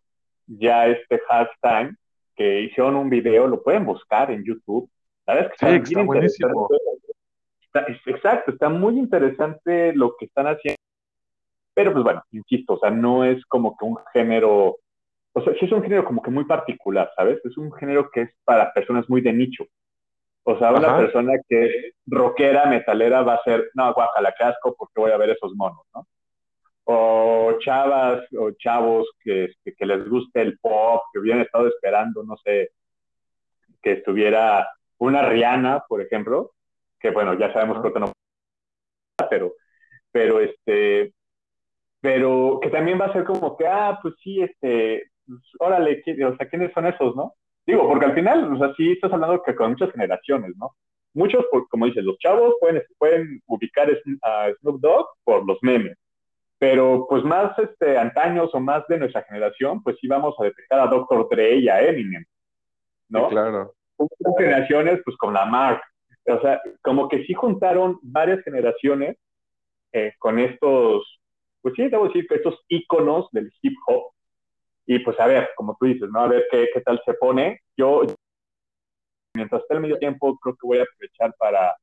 ya este hashtag, que hicieron un video, lo pueden buscar en YouTube. ¿Sabes? Que sí, está, buenísimo. exacto, está muy interesante lo que están haciendo pero pues bueno, insisto, o sea, no es como que un género, o sea, sí es un género como que muy particular, ¿sabes? Es un género que es para personas muy de nicho. O sea, una persona que rockera, metalera, va a ser, no, guacala casco porque voy a ver esos monos, ¿no? O chavas o chavos que, que, les guste el pop, que hubieran estado esperando, no sé, que estuviera una Rihanna, por ejemplo, que bueno, ya sabemos que no, pero, pero este, pero que también va a ser como que, ah, pues sí, este, pues, órale, o sea, ¿quiénes son esos, no? Digo, porque al final, o sea, sí estás hablando que con muchas generaciones, ¿no? Muchos, como dices, los chavos pueden, pueden ubicar a Snoop Dogg por los memes, pero pues más este, antaños o más de nuestra generación, pues sí vamos a detectar a Dr. Dre y a Eminem, ¿no? claro. Muchas generaciones, pues con la Mark, o sea, como que sí juntaron varias generaciones eh, con estos pues sí, debo decir que estos íconos del hip hop, y pues a ver, como tú dices, ¿no? A ver qué, qué tal se pone. Yo, mientras esté el medio tiempo, creo que voy a aprovechar para,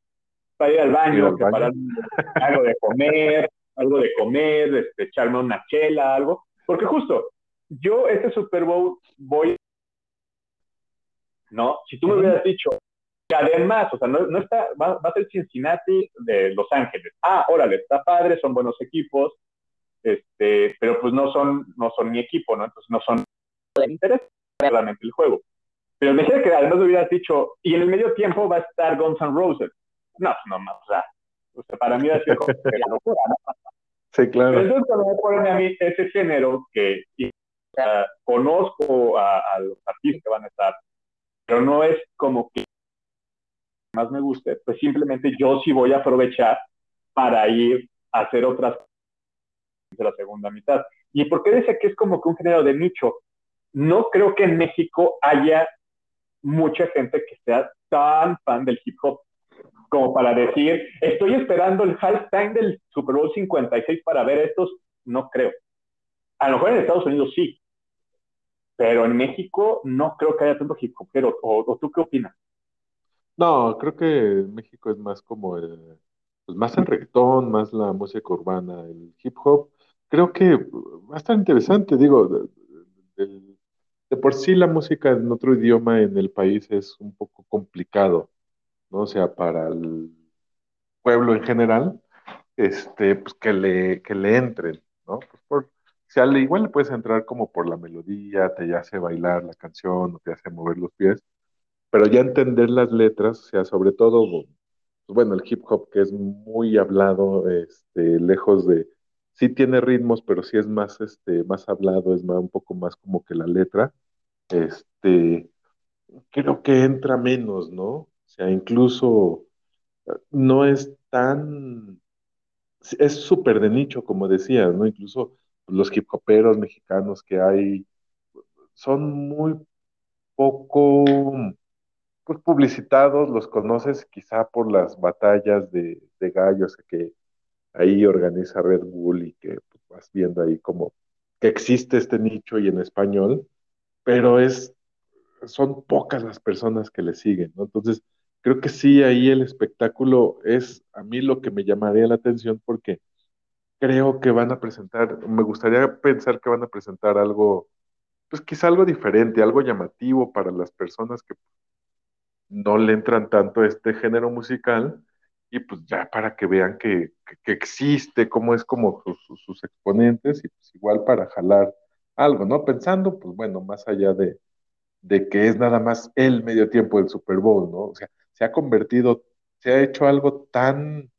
para ir al baño, preparar algo de comer, algo de comer, este, echarme una chela, algo. Porque justo, yo este Super Bowl voy, ¿no? Si tú me hubieras dicho, que además, o sea, no, está, va, a ser Cincinnati de Los Ángeles. Ah, órale, está padre, son buenos equipos, este, pero pues no son, no son mi equipo, ¿no? Entonces no son de interés realmente el juego. Pero me decía que además hubieras dicho, y en el medio tiempo va a estar Guns N' Roses. No, no más, o sea, o sea, para mí ha sido como locura, ¿no? Sí, claro. Pero entonces cuando me ponen a mí ese género que conozco a, a, los artistas que van a estar, pero no es como que más me guste, pues simplemente yo sí voy a aprovechar para ir a hacer otras de la segunda mitad. ¿Y por qué decía que es como que un género de nicho? No creo que en México haya mucha gente que sea tan fan del hip hop como para decir, estoy esperando el halftime del Super Bowl 56 para ver estos, no creo. A lo mejor en Estados Unidos sí, pero en México no creo que haya tanto hip hop. ¿O, o tú qué opinas? No, creo que México es más como el, pues más el reggaetón, más la música urbana, el hip hop. Creo que va a estar interesante, digo, de, por sí la música en otro idioma en el país es un poco complicado. ¿no? O sea, para el pueblo en general, este, pues que le, que le entren, ¿no? Pues por, o sea, igual le puedes entrar como por la melodía, te hace bailar la canción, o te hace mover los pies, pero ya entender las letras, o sea, sobre todo, pues bueno, el hip hop que es muy hablado, este, lejos de, sí tiene ritmos, pero sí es más, este, más hablado, es más, un poco más como que la letra, este, creo que entra menos, ¿no? O sea, incluso eh, no es tan, es súper de nicho, como decías, ¿no? Incluso los hip hoperos mexicanos que hay son muy poco pues, publicitados, los conoces quizá por las batallas de, gallos que ahí organiza Red Bull y que pues, vas viendo ahí como que existe este nicho y en español, pero es, son pocas las personas que le siguen. Entonces, creo que sí, ahí el espectáculo es a mí lo que me llamaría la atención porque creo que van a presentar, me gustaría pensar que van a presentar algo, pues quizá algo diferente, algo llamativo para las personas que no le entran tanto a este género musical y pues ya para que vean que, existe, cómo es como sus, sus exponentes y pues igual para jalar algo, ¿no? Pensando, pues bueno, más allá de, de que es nada más el medio tiempo del Super Bowl, ¿no? O sea, se ha convertido, se ha hecho algo tan,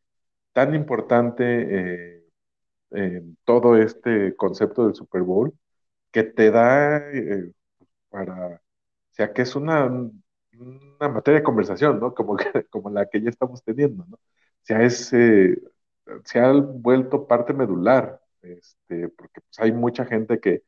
tan importante eh, en todo este concepto del Super Bowl que te da eh, para, o sea, que es una, una materia de conversación, ¿no? Como, como la que ya estamos teniendo, ¿no? O sea, es, se ha vuelto parte medular, este, porque pues, hay mucha gente que,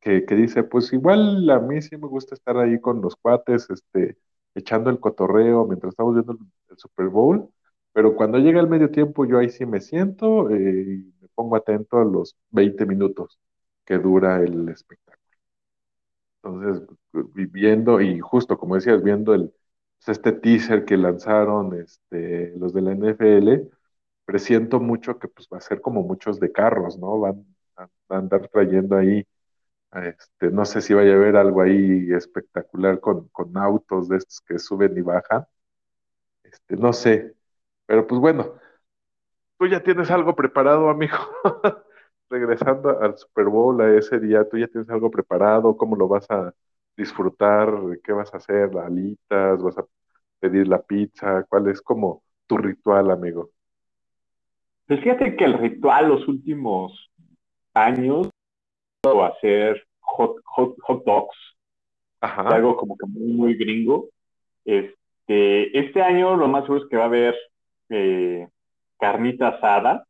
que, dice, pues igual a mí sí me gusta estar ahí con los cuates, este, echando el cotorreo mientras estamos viendo el, Super Bowl, pero cuando llega el medio tiempo yo ahí sí me siento eh, y me pongo atento a los 20 minutos que dura el espectáculo. Entonces, viendo, y justo como decías, viendo el, pues, este teaser que lanzaron este, los de la NFL, presiento mucho que pues va a ser como muchos de carros, ¿no? Van a andar trayendo ahí este, no sé si vaya a haber algo ahí espectacular con, autos de estos que suben y bajan. Este, no sé. Pero pues bueno, tú ya tienes algo preparado, amigo. Regresando al Super Bowl a ese día, tú ya tienes algo preparado, cómo lo vas a disfrutar, qué vas a hacer, las alitas, vas a pedir la pizza, cuál es como tu ritual, amigo. Pues fíjate que el ritual los últimos años o hacer hot, hot, hot dogs. Algo como que muy, muy gringo. Este, este año lo más seguro es que va a haber eh, carnita asada.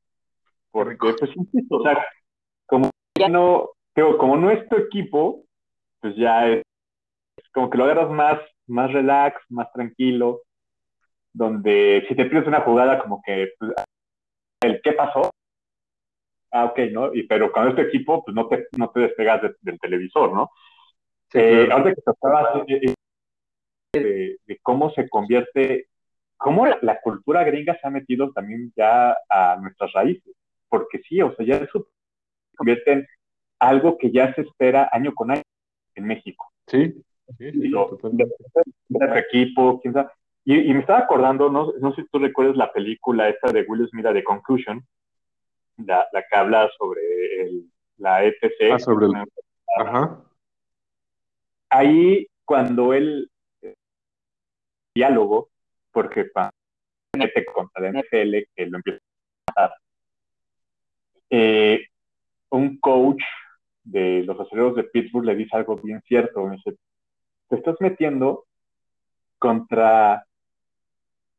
Porque, pues, insisto, o sea, como ya. no, como no es tu equipo, pues ya es, como que lo agarras más, más relax, más tranquilo, donde si te pides una jugada como que pues, el qué pasó, ah, ok, ¿no? Y, pero con este equipo, pues no te, no te despegas del televisor, ¿no? eh, Ahora que tocabas de, de, cómo se convierte, cómo la, cultura gringa se ha metido también ya a nuestras raíces, porque sí, o sea, ya eso se convierte en algo que ya se espera año con año en México. Sí, sí, sí de equipo, quién sabe. Y, y me estaba acordando, no, no sé si tú recuerdas la película esta de Will Smith, de Conclusion, la, la que habla sobre el- la ETC. Ah, sobre el- Ajá. Ahí, cuando él, eh, diálogo, porque mete contra la NFL, que lo empieza a matar, eh, un coach de los aceleros de Pittsburgh le dice algo bien cierto. Me dice, te estás metiendo contra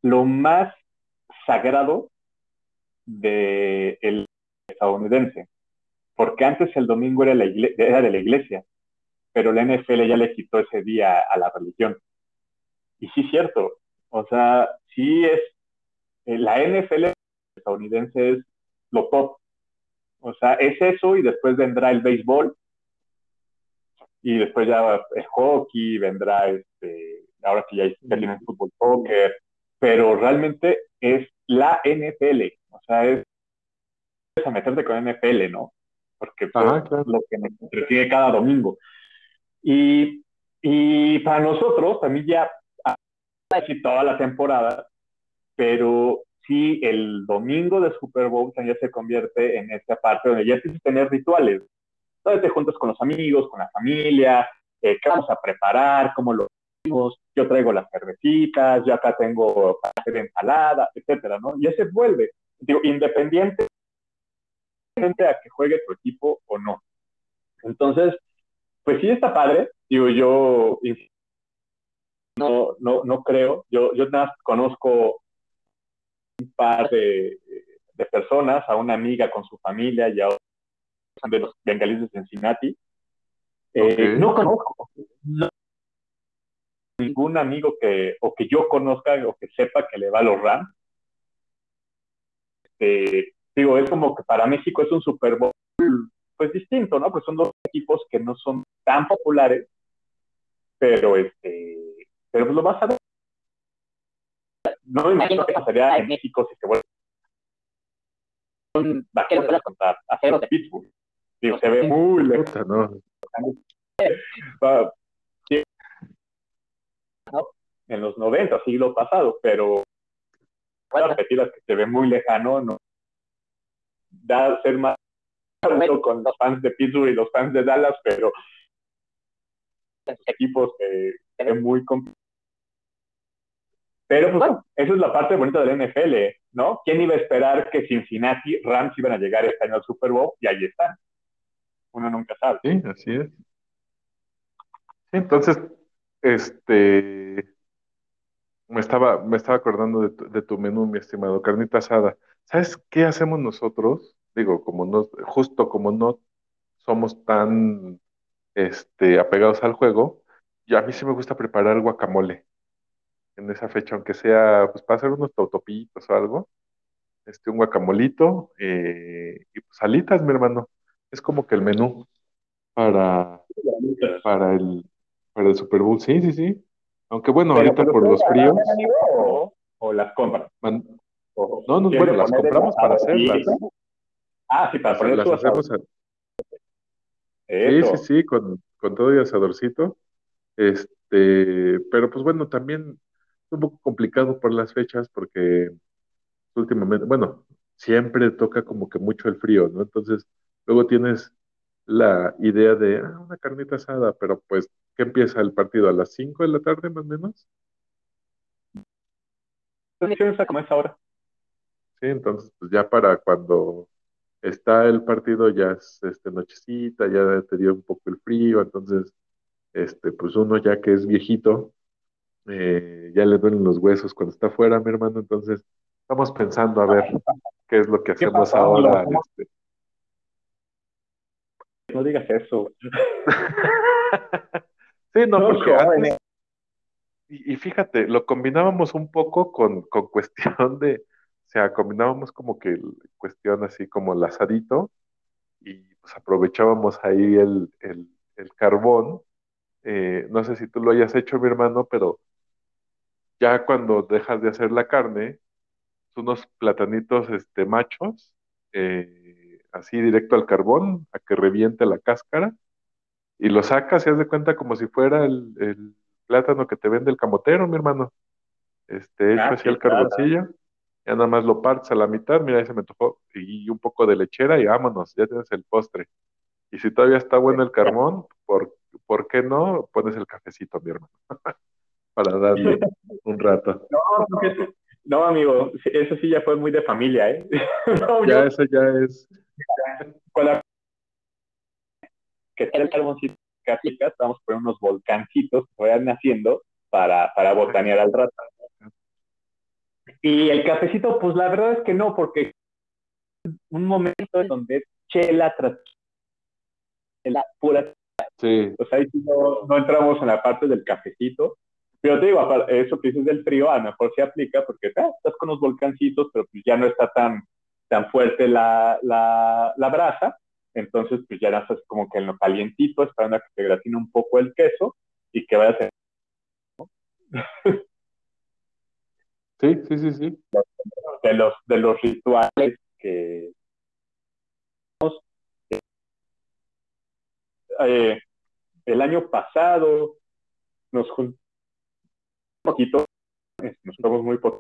lo más sagrado del estadounidense. Porque antes el domingo era, la era de la iglesia, pero la NFL ya le quitó ese día a la religión. Y sí cierto. O sea, sí es, eh, la NFL estadounidense es lo top. O sea, es eso y después vendrá el béisbol y después ya el hockey, vendrá este, ahora que ya, ya tienen fútbol, soccer, pero realmente es la NFL. O sea, es, es a meterte con NFL, ¿no? Porque pues, Ajá, claro. lo que me entretiene cada domingo. Y, y para nosotros, también ya, casi toda la temporada, pero sí el domingo de Super Bowl también se convierte en esta parte donde ya tienes que tener rituales. Donde te juntas con los amigos, con la familia, eh, qué vamos a preparar, cómo lo hacemos, yo traigo las cervecitas, yo acá tengo para hacer ensalada, etcétera, ¿no? Y ese vuelve, digo, independiente a que juegue tu equipo o no. Entonces, pues sí está padre, digo, yo no, no, no creo, yo, yo nada más conozco un par de, de personas, a una amiga con su familia y a otra de los bengalíes de Cincinnati. Eh. No conozco no- ningún amigo que, o que yo conozca o que sepa que le va a los Rams. Este, digo, es como que para México es un Super Bowl pues distinto, ¿no? Pues son dos equipos que no son tan populares, pero este, pero pues lo vas a ver. No me imagino que pasaría en México si se vuelve un vaqueros contra aceros de Pittsburgh. Digo, se ve muy lejos. No. En los 90, siglo pasado, pero voy a repetir las que se ve muy lejano, no da a ser más alto con los fans de Pittsburgh y los fans de Dallas, pero equipos que se ven muy complicados. Pero pues, bueno, esa es la parte bonita del NFL, ¿no? ¿Quién iba a esperar que Cincinnati Rams iban a llegar este año al Super Bowl? Y ahí están. Uno nunca sabe. Sí, así es. Sí, entonces, este, me estaba, me estaba acordando de tu, de tu menú, mi estimado, carnita asada. ¿Sabes qué hacemos nosotros? Digo, como no, justo como no somos tan, este, apegados al juego, y a mí sí me gusta preparar guacamole en esa fecha, aunque sea, pues, para hacer unos totopitos o algo, este, un guacamolito, eh, y pues alitas, mi hermano. Es como que el menú para, para el, para el Super Bowl. Sí, sí, sí. Aunque bueno, Pero, ahorita pero por los ¿ustedes fríos, o, o las compran? man- O- no, no, ¿quieren bueno, las compramos para hacerlas. Ah, sí, para poner las su hacemos a- Sí, sí, sí, con, con todo y asadorcito. Este, pero pues bueno, también un poco complicado por las fechas porque últimamente, bueno, siempre toca como que mucho el frío, ¿no? Entonces, luego tienes la idea de, ah, una carnita asada, pero pues, ¿qué empieza el partido? ¿A las 5 de la tarde más o menos? Entonces, ¿qué piensa como es ahora? Sí, entonces, pues ya para cuando está el partido ya es este, nochecita, ya te dio un poco el frío, entonces, este, pues uno ya que es viejito, eh, ya le duelen los huesos cuando está afuera, mi hermano, entonces estamos pensando a ver qué es lo que ¿Qué hacemos pasó, ahora. este. No digas eso. Sí, no, No, porque antes, y, y fíjate, lo combinábamos un poco con, con cuestión de, o sea, combinábamos como que cuestión así como el asadito y pues aprovechábamos ahí el, el, el carbón. Eh, no sé si tú lo hayas hecho, mi hermano, pero ya cuando dejas de hacer la carne, unos platanitos este, machos, eh, así directo al carbón, a que reviente la cáscara, y lo sacas y haz de cuenta como si fuera el, el plátano que te vende el camotero, mi hermano. Este, hecho Ah, así sí, el carboncillo, ya nada más lo partes a la mitad, mira, ahí se me tocó, y un poco de lechera y vámonos, ya tienes el postre. Y si todavía está bueno el carbón, ¿por, ¿por qué no pones el cafecito, mi hermano? Para darle un rato. No, amigo, eso sí ya fue muy de familia, ¿eh? No, Ya yo eso ya es, con la que el carboncito que aplicas, vamos a poner unos volcancitos que vayan naciendo para, para botanear al rato. Y el cafecito, pues la verdad es que no, porque un momento en donde es chela tras la pura sí, O sea, ahí sí no, no entramos en la parte del cafecito. Pero te digo, eso que dices del frío, a lo mejor se aplica porque ah, estás con los volcancitos, pero pues ya no está tan, tan fuerte la, la, la brasa. Entonces, pues ya no estás como que en lo calientito, esperando a que te gratine un poco el queso y que vayas a sí, sí, sí, sí. de los, de los rituales que eh, el año pasado nos juntamos un poquito, eh, nos fuimos muy por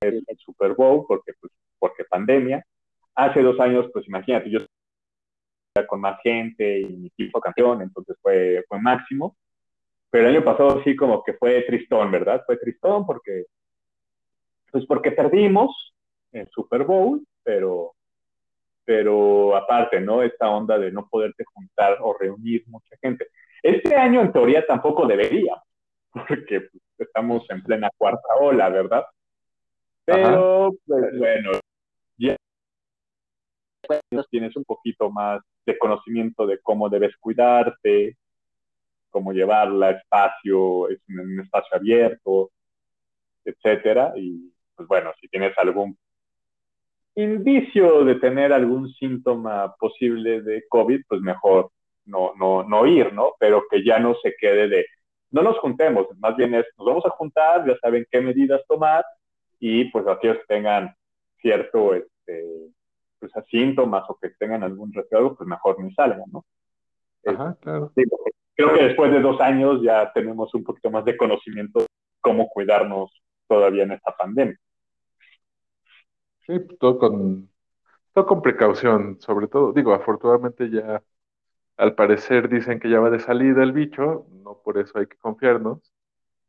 el, Super Bowl porque, pues, porque pandemia. Hace dos años, pues imagínate, yo con más gente y mi equipo campeón, entonces fue, fue máximo. Pero el año pasado sí como que fue tristón, ¿verdad? Fue tristón porque, pues porque perdimos el Super Bowl, pero, pero aparte, ¿no? Esta onda de no poderte juntar o reunir mucha gente. Este año en teoría tampoco debería, porque pues, estamos en plena cuarta ola, ¿verdad? Pero, pues, bueno, ya tienes un poquito más de conocimiento de cómo debes cuidarte, cómo llevarla, espacio, es un, un espacio abierto, etcétera. Y pues bueno, si tienes algún indicio de tener algún síntoma posible de COVID, pues mejor no, no, no ir, ¿no? Pero que ya no se quede de, no nos juntemos, más bien es, nos vamos a juntar, ya saben qué medidas tomar y pues aquellos que tengan cierto, este, pues síntomas o que tengan algún resfriado, pues mejor ni salgan, ¿no? Ajá, claro. Sí, creo que después de dos años ya tenemos un poquito más de conocimiento de cómo cuidarnos todavía en esta pandemia. Sí, todo con, todo con precaución, sobre todo. Digo, afortunadamente ya, al parecer dicen que ya va de salida el bicho, no por eso hay que confiarnos.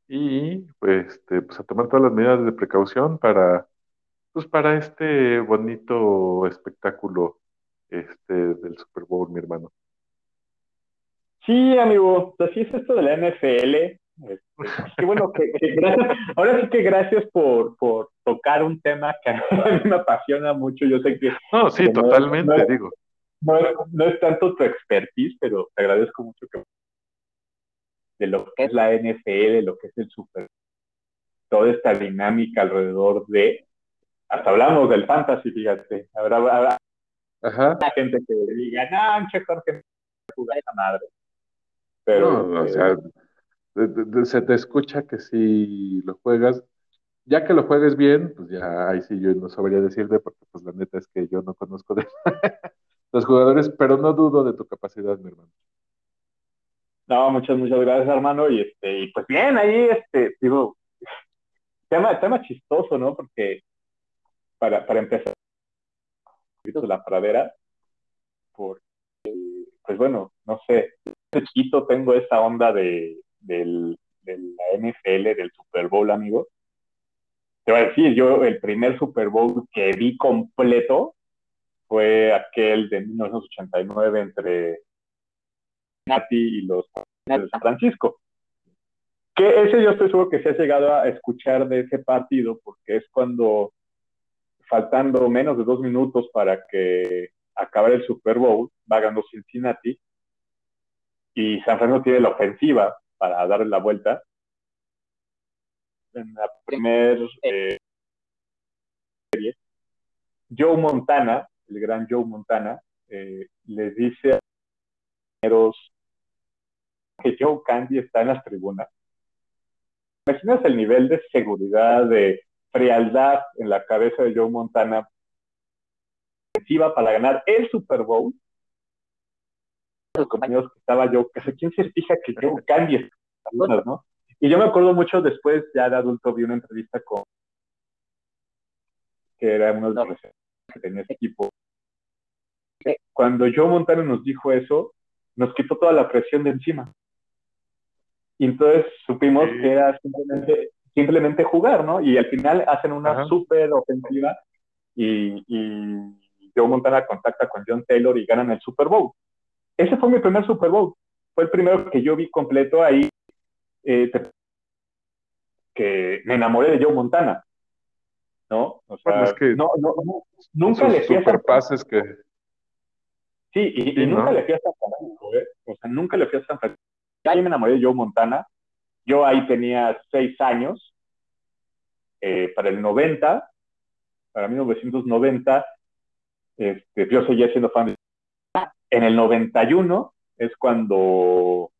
Y pues, este, pues a tomar todas las medidas de precaución para, pues para este bonito espectáculo este, del Super Bowl, mi hermano. Sí, amigo, así es esto de la NFL. Este, qué bueno que, que gracias, ahora sí que gracias por, por tocar un tema que a mí me apasiona mucho. Yo sé que No, sí, que no- totalmente, no- digo. No es, no es tanto tu expertise, pero te agradezco mucho que de lo que es la NFL, lo que es el Super, toda esta dinámica alrededor de, hasta hablamos del fantasy, fíjate, habrá, habrá Ajá. gente que diga, no, che, Jorge, jugar esa madre. Pero, No, o eh, sea, de- de- de- se te escucha que si lo juegas, ya que lo juegues bien, pues ya ahí sí yo no sabría decirte, porque pues la neta es que yo no conozco de los jugadores, pero no dudo de tu capacidad, mi hermano. No, muchas, muchas gracias, hermano. Y este, y pues bien, ahí, este, digo, tema, tema chistoso, ¿no? Porque para, para empezar, la pradera, porque, pues bueno, no sé, desde chiquito tengo esa onda de, del, de la NFL, del Super Bowl, amigo. Te voy a decir, yo el primer Super Bowl que vi completo fue aquel de 1989 entre Nati y los de San Francisco. Que ese yo estoy seguro que se ha llegado a escuchar de ese partido, porque es cuando, faltando menos de dos minutos para que acabe el Super Bowl, va ganando Cincinnati, y San Francisco tiene la ofensiva para darle la vuelta. En la primera eh, serie, Joe Montana, el gran Joe Montana, eh, les dice a los que Joe Candy está en las tribunas. Imaginas el nivel de seguridad, de frialdad en la cabeza de Joe Montana. para ganar el Super Bowl. Los compañeros que estaba yo, ¿quién se fija que yo cambie ¿no? Y yo me acuerdo mucho después, ya de adulto, vi una entrevista con que era uno de los que tenía ese equipo. Cuando Joe Montana nos dijo eso, nos quitó toda la presión de encima. Y entonces supimos que era simplemente, simplemente jugar, ¿no? Y al final hacen una súper ofensiva y, y Joe Montana contacta con John Taylor y ganan el Super Bowl. Ese fue mi primer Super Bowl. Fue el primero que yo vi completo ahí. Eh, que me enamoré de Joe Montana. ¿No? O sea, que no, no, nunca le pases que Sí, y, nunca le fui a San Francisco, ¿eh? O sea, nunca le fui a San Francisco. Ahí me enamoré de Joe Montana. Yo ahí tenía seis años. Eh, para el 90, para 1990, este, yo seguía siendo fan de... En el 91 es cuando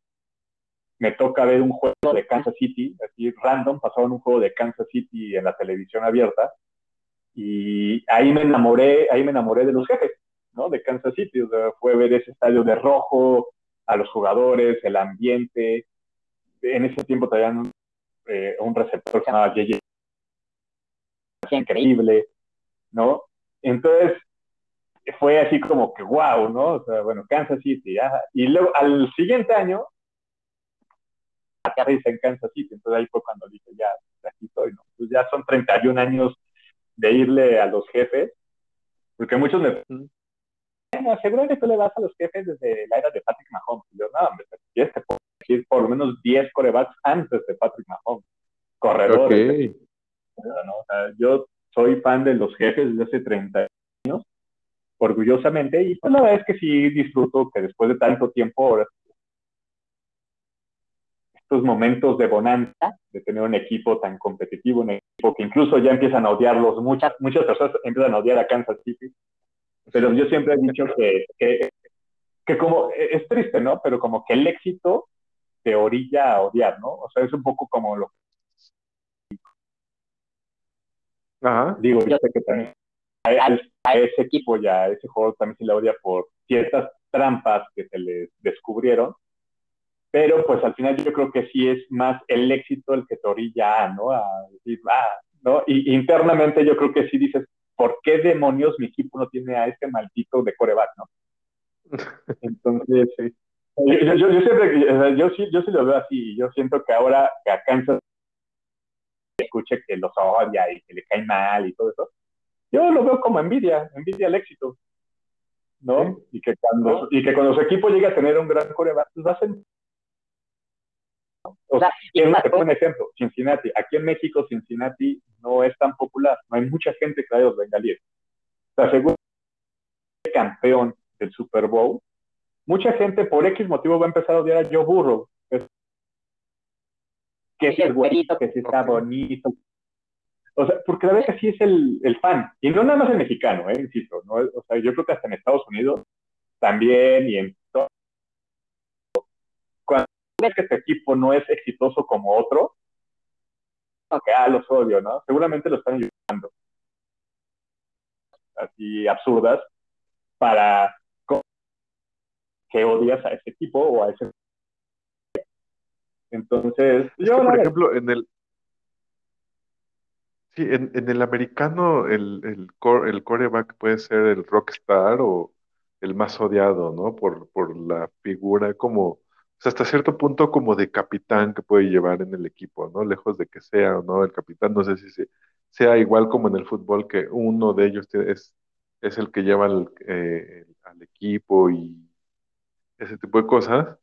me toca ver un juego de Kansas City, así random, pasaban un juego de Kansas City en la televisión abierta, y ahí me enamoré, ahí me enamoré de los jefes, ¿no? De Kansas City, o sea, fue ver ese estadio de rojo, a los jugadores, el ambiente, en ese tiempo traían un, eh, un receptor que se llamaba JJ, increíble, ¿no? Entonces, fue así como que wow, ¿no? O sea, bueno, Kansas City, y luego al siguiente año, aterriza en Kansas City, entonces ahí fue cuando dije, ya, aquí estoy, ¿no? Pues ya son 31 años de irle a los jefes, porque muchos me bueno, seguro que tú le vas a los jefes desde la era de Patrick Mahomes. Y yo, no, hombre, tienes que decir por lo menos 10 corebacks antes de Patrick Mahomes. Corredores. ¿no? O sea, yo soy fan de los jefes desde hace 30 años, orgullosamente, y pues la verdad es que sí disfruto que después de tanto tiempo, ahora estos momentos de bonanza, de tener un equipo tan competitivo, un equipo que incluso ya empiezan a odiarlos, muchas, muchas personas empiezan a odiar a Kansas City, pero yo siempre he dicho que, que, como, es triste, ¿no? Pero como que el éxito te orilla a odiar, ¿no? O sea, es un poco como lo Ajá. Digo, yo sé que también a, ese equipo ya, a ese juego también se le odia por ciertas trampas que se les descubrieron, pero pues al final yo creo que sí es más el éxito el que te orilla ¿no? A decir, ah, ¿no? Y internamente yo creo que sí dices, ¿por qué demonios mi equipo no tiene a este maldito de coreback, no? Entonces, yo, yo, siempre, yo sí, yo sí lo veo así, yo siento que ahora que a Kansas escuche que los odia y que le cae mal y todo eso, yo lo veo como envidia, envidia al éxito, ¿no? Y, que cuando, y que cuando su equipo llegue a tener un gran coreback, pues hacen o sea, te pongo un ejemplo, Cincinnati. Aquí en México, Cincinnati no es tan popular. No hay mucha gente que trae los bengalíes. O sea, según el campeón del Super Bowl, mucha gente por X motivo va a empezar a odiar a Joe Burrow. que es el bonito, que sí está bonito. O sea, porque la verdad que sí es el, el fan. Y no nada más el mexicano, ¿eh? insisto. ¿no? O sea, yo creo que hasta en Estados Unidos también y en que este equipo no es exitoso como otro, aunque, ah, los odio, ¿no? Seguramente lo están ayudando. Así absurdas para que odias a ese equipo o a ese. Entonces, yo. por ejemplo, en el. Sí, en, en el americano, el, el, core, el coreback puede ser el rockstar o el más odiado, ¿no? Por, por la figura como hasta cierto punto como de capitán que puede llevar en el equipo, ¿no? Lejos de que sea o no el capitán, no sé si sea igual como en el fútbol, que uno de ellos es, es el que lleva al, eh, al equipo y ese tipo de cosas,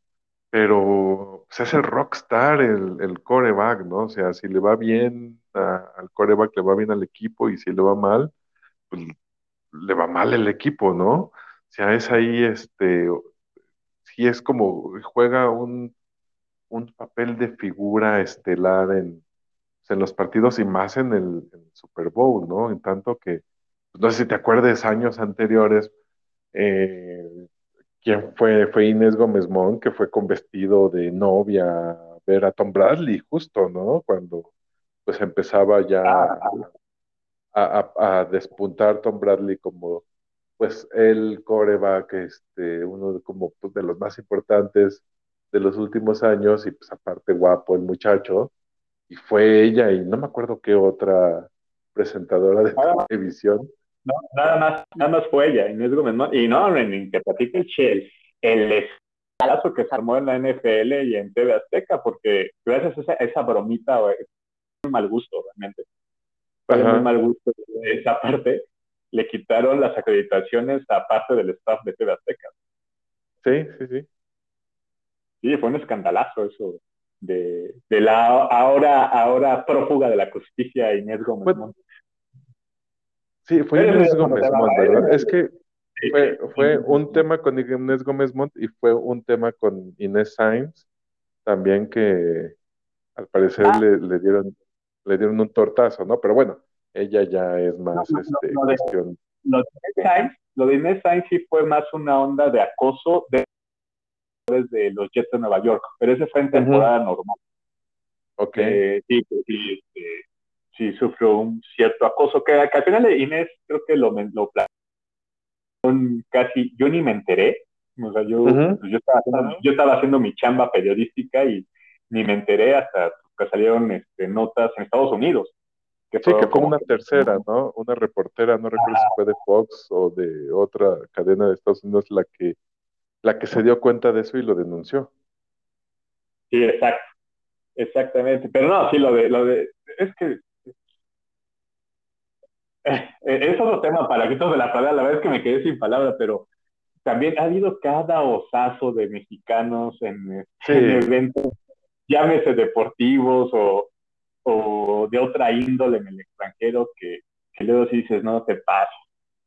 pero pues, es el rockstar, el, el coreback, ¿no? O sea, si le va bien al coreback, le va bien al equipo y si le va mal, pues le va mal el equipo, ¿no? O sea, es ahí este sí es como juega un, papel de figura estelar en, pues, en, los partidos y más en el, Super Bowl, ¿no? En tanto que, pues, no sé si te acuerdas, años anteriores, eh, ¿quién fue? Fue Inés Gómez Mon, que fue con vestido de novia a ver a Tom Bradley, justo, ¿no? Cuando pues empezaba ya a, a despuntar Tom Bradley como pues el coreback, este, uno de, como pues, de los más importantes de los últimos años, y pues aparte guapo el muchacho, y fue ella, y no me acuerdo qué otra presentadora de televisión. No, nada más, nada más fue ella, Inés Gómez Y no, ni que platique el, el, el escalazo que se armó en la NFL y en TV Azteca, porque gracias a esa, esa bromita, muy mal gusto, realmente. Fue muy mal gusto esa parte. Le quitaron las acreditaciones a parte del staff de TV Azteca. Sí, sí, sí. Sí, fue un escandalazo eso de, de la ahora, ahora prófuga de la justicia Inés Gómez. Sí, fue Inés Gómez Montt, ¿verdad? Es que fue, fue un tema con Inés Gómez Montt y fue un tema con Inés Sainz también que al parecer ah. le, le, dieron le dieron un tortazo, ¿no? Pero bueno, ella ya es más este, lo, cuestión. lo, de Sainz, lo de Inés Sainz sí fue más una onda de acoso de, de los Jets de Nueva York, pero ese fue en temporada normal. Ok. Eh, sí, pues sí, este, sí sufrió un cierto acoso, que, al final Inés creo que lo, lo casi, yo ni me enteré, o sea, yo, pues yo, estaba haciendo, yo estaba haciendo mi chamba periodística y ni me enteré hasta que salieron este, notas en Estados Unidos. Que sí, que fue una tercera, ¿no? Una reportera, no recuerdo si fue de Fox o de otra cadena de Estados Unidos la que, la que se dio cuenta de eso y lo denunció. Sí, exacto. Exactamente. Pero no, sí, lo de, lo de, es que eh, es otro tema para quitos de la palabra, la verdad es que me quedé sin palabras, pero también ha habido cada osazo de mexicanos en, en eventos, llámese deportivos o, o, de otra índole en el extranjero, que, que luego sí dices, no te pasa,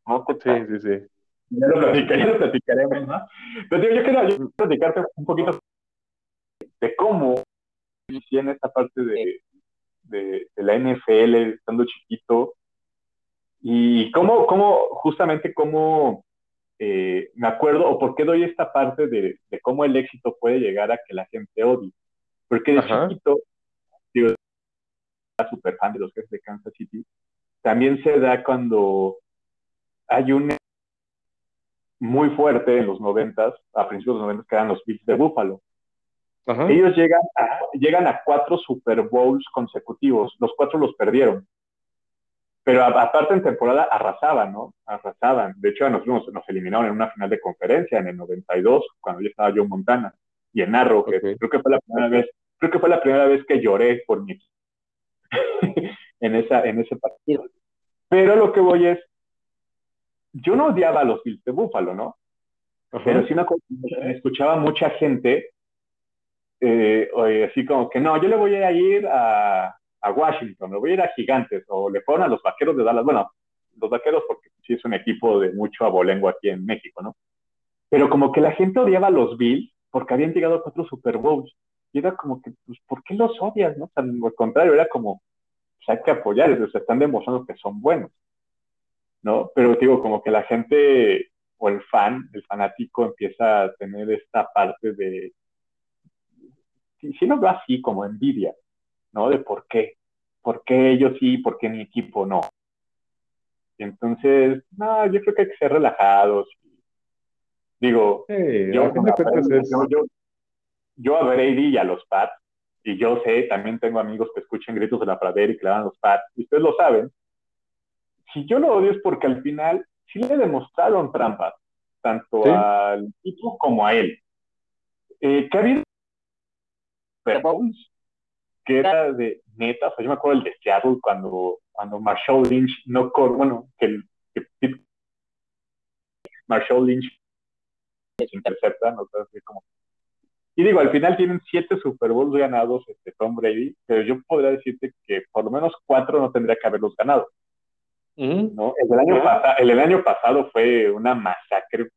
no te Sí, sí, sí. Ya lo, platicaremos, ¿no? Pero yo quiero, yo platicarte un poquito de cómo inicié en esta parte de, de, de la NFL, estando chiquito, y cómo, cómo justamente cómo eh, me acuerdo, o por qué doy esta parte de, de, cómo el éxito puede llegar a que la gente odie. Porque de chiquito, digo, súper fan de los jefes de Kansas City, también se da cuando hay un muy fuerte en los noventas, a principios de los noventas, que eran los Bills de Buffalo. Ellos llegan a, llegan a cuatro Super Bowls consecutivos, los cuatro los perdieron. Pero aparte en temporada arrasaban, ¿no? Arrasaban. De hecho, nosotros nos eliminaron en una final de conferencia en el 92, cuando yo estaba Joe Montana, y en Arrow, que creo que fue la primera vez, creo que fue la primera vez que lloré por mi en, esa, en ese partido. Pero lo que voy es, yo no odiaba a los Bills de Búfalo, ¿no? Pero sí me escuchaba mucha gente eh, así como que no, yo le voy a ir a, a Washington, le voy a ir a Gigantes, o le fueron a los Vaqueros de Dallas. Bueno, los Vaqueros porque sí es un equipo de mucho abolengo aquí en México, ¿no? Pero como que la gente odiaba a los Bills porque habían llegado a cuatro Super Bowls. Y era como que, pues, ¿por qué los odias, no? al contrario, era como, pues hay que apoyarlos, se están demostrando que son buenos, ¿no? Pero digo, como que la gente o el fan, el fanático empieza a tener esta parte de, si, no lo así, como envidia, ¿no? De por qué, por qué ellos sí, por qué mi equipo no. entonces, no, yo creo que hay que ser relajados. Digo, yo, yo, a Brady y a los Pats, y yo sé, también tengo amigos que escuchan gritos de la pradera y que le dan los Pats, y ustedes lo saben. Si yo lo odio es porque al final sí le demostraron trampas, tanto al equipo como a él. Eh, que ha habido que era de neta, o sea, yo me acuerdo del de Seattle cuando, cuando Marshall Lynch no corre, bueno, que, el, que Marshall Lynch intercepta, no sé, como y digo, al final tienen siete Super Bowls ganados este, Tom Brady, pero yo podría decirte que por lo menos cuatro no tendría que haberlos ganado. ¿no? El, año el, año pasado fue una masacre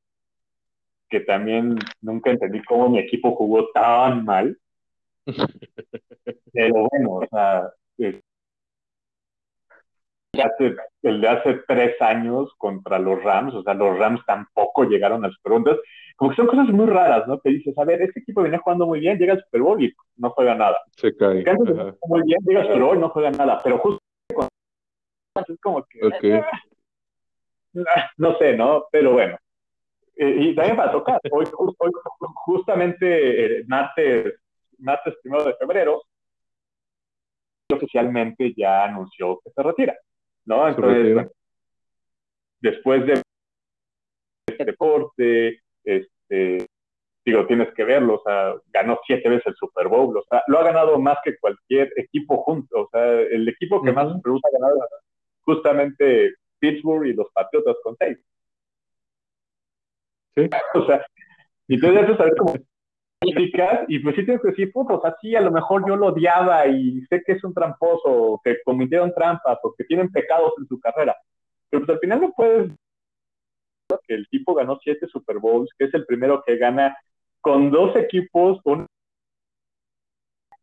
que también nunca entendí cómo mi equipo jugó tan mal. Pero bueno, o sea, el de hace tres años contra los Rams, o sea, los Rams tampoco llegaron a las preguntas. Como que son cosas muy raras, ¿no? Que dices, a ver, este equipo viene jugando muy bien, llega al Super Bowl y no juega nada. Se cae. Muy bien, llega al Super Bowl y no juega nada. Pero justo es como que. no sé, ¿no? Pero bueno. Eh, y también va a tocar. Hoy, hoy justamente, eh, martes, martes primero de febrero, oficialmente ya anunció que se retira, ¿no? Entonces, después de este deporte, este, digo, tienes que verlo, o sea, ganó siete veces el Super Bowl, o sea, lo ha ganado más que cualquier equipo junto, o sea, el equipo que más Super Bowl ha ganado justamente Pittsburgh y los Patriotas con seis. Sí. O sea, y tú debes saber cómo y pues sí tienes que decir, puto, o sea, sí, a lo mejor yo lo odiaba y sé que es un tramposo, que cometieron trampas o que tienen pecados en su carrera, pero pues al final no puedes que el tipo ganó siete Super Bowls, que es el primero que gana con dos equipos, un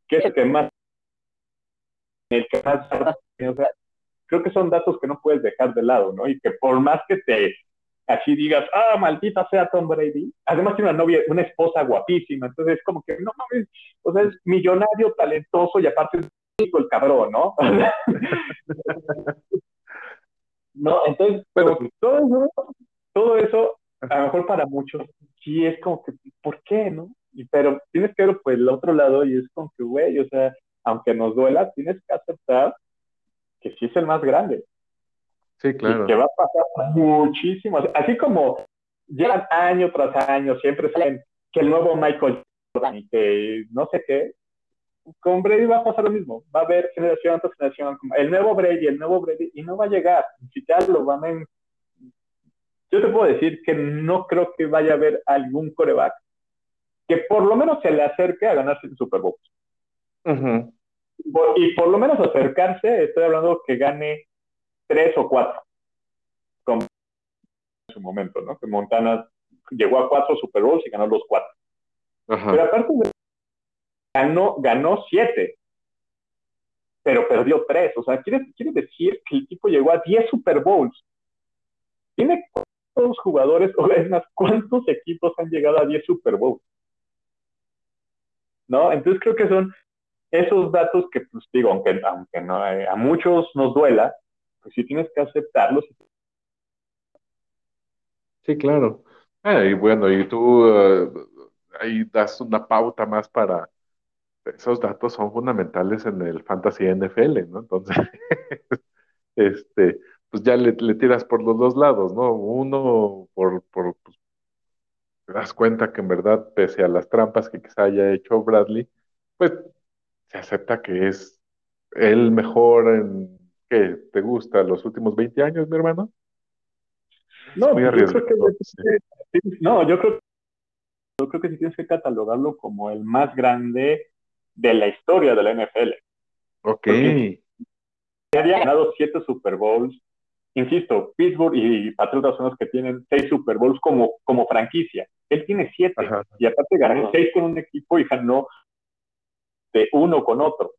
que es el que más el que más creo que son datos que no puedes dejar de lado, ¿no? Y que por más que te así digas, ah, maldita sea Tom Brady, además tiene una novia, una esposa guapísima, entonces es como que, no mames, o sea, es millonario, talentoso y aparte es el cabrón, ¿no? no, entonces, pero todo eso, todo eso, a lo mejor para muchos, sí es como que, ¿por qué, no? Y, pero tienes que ver, pues, el otro lado y es como que, güey, o sea, aunque nos duela, tienes que aceptar que sí es el más grande. Sí, claro. Y que va a pasar muchísimo. Así como llevan año tras año, siempre salen que el nuevo Michael Jordan y que no sé qué. Con Brady va a pasar lo mismo. Va a haber generación tras generación. El nuevo Brady, el nuevo Brady, y no va a llegar. Si ya lo van a. Yo te puedo decir que no creo que vaya a haber algún coreback que por lo menos se le acerque a ganarse el Super Bowl. Y por lo menos acercarse, estoy hablando que gane tres o cuatro. Como en su momento, ¿no? Que Montana llegó a cuatro Super Bowls y ganó los cuatro. Pero aparte ganó, ganó siete, pero perdió tres. O sea, quiere, quiere decir que el equipo llegó a diez Super Bowls. Tiene cuántos jugadores, o es más, cuántos equipos han llegado a diez Super Bowls. ¿No? Entonces creo que son esos datos que, pues digo, aunque, aunque no, eh, a muchos nos duela, pues sí tienes que aceptarlos. Sí, claro. Ah, y bueno, y tú eh, ahí das una pauta más para, esos datos son fundamentales en el Fantasy NFL, ¿no? Entonces, este, pues ya le, tiras por los dos lados, ¿no? Uno, por, por pues, te das cuenta que en verdad, pese a las trampas que quizá haya hecho Bradley, pues se acepta que es el mejor en, ¿qué te gusta? ¿Los últimos 20 años, mi hermano? No, yo creo que, no, yo creo, yo creo que sí tienes que catalogarlo como el más grande de la historia de la NFL. Ok. había ganado siete Super Bowls. Insisto, Pittsburgh y Patriotas son los que tienen seis Super Bowls como, como franquicia. Él tiene siete. Y aparte ganó seis con un equipo y ganó de uno con otro,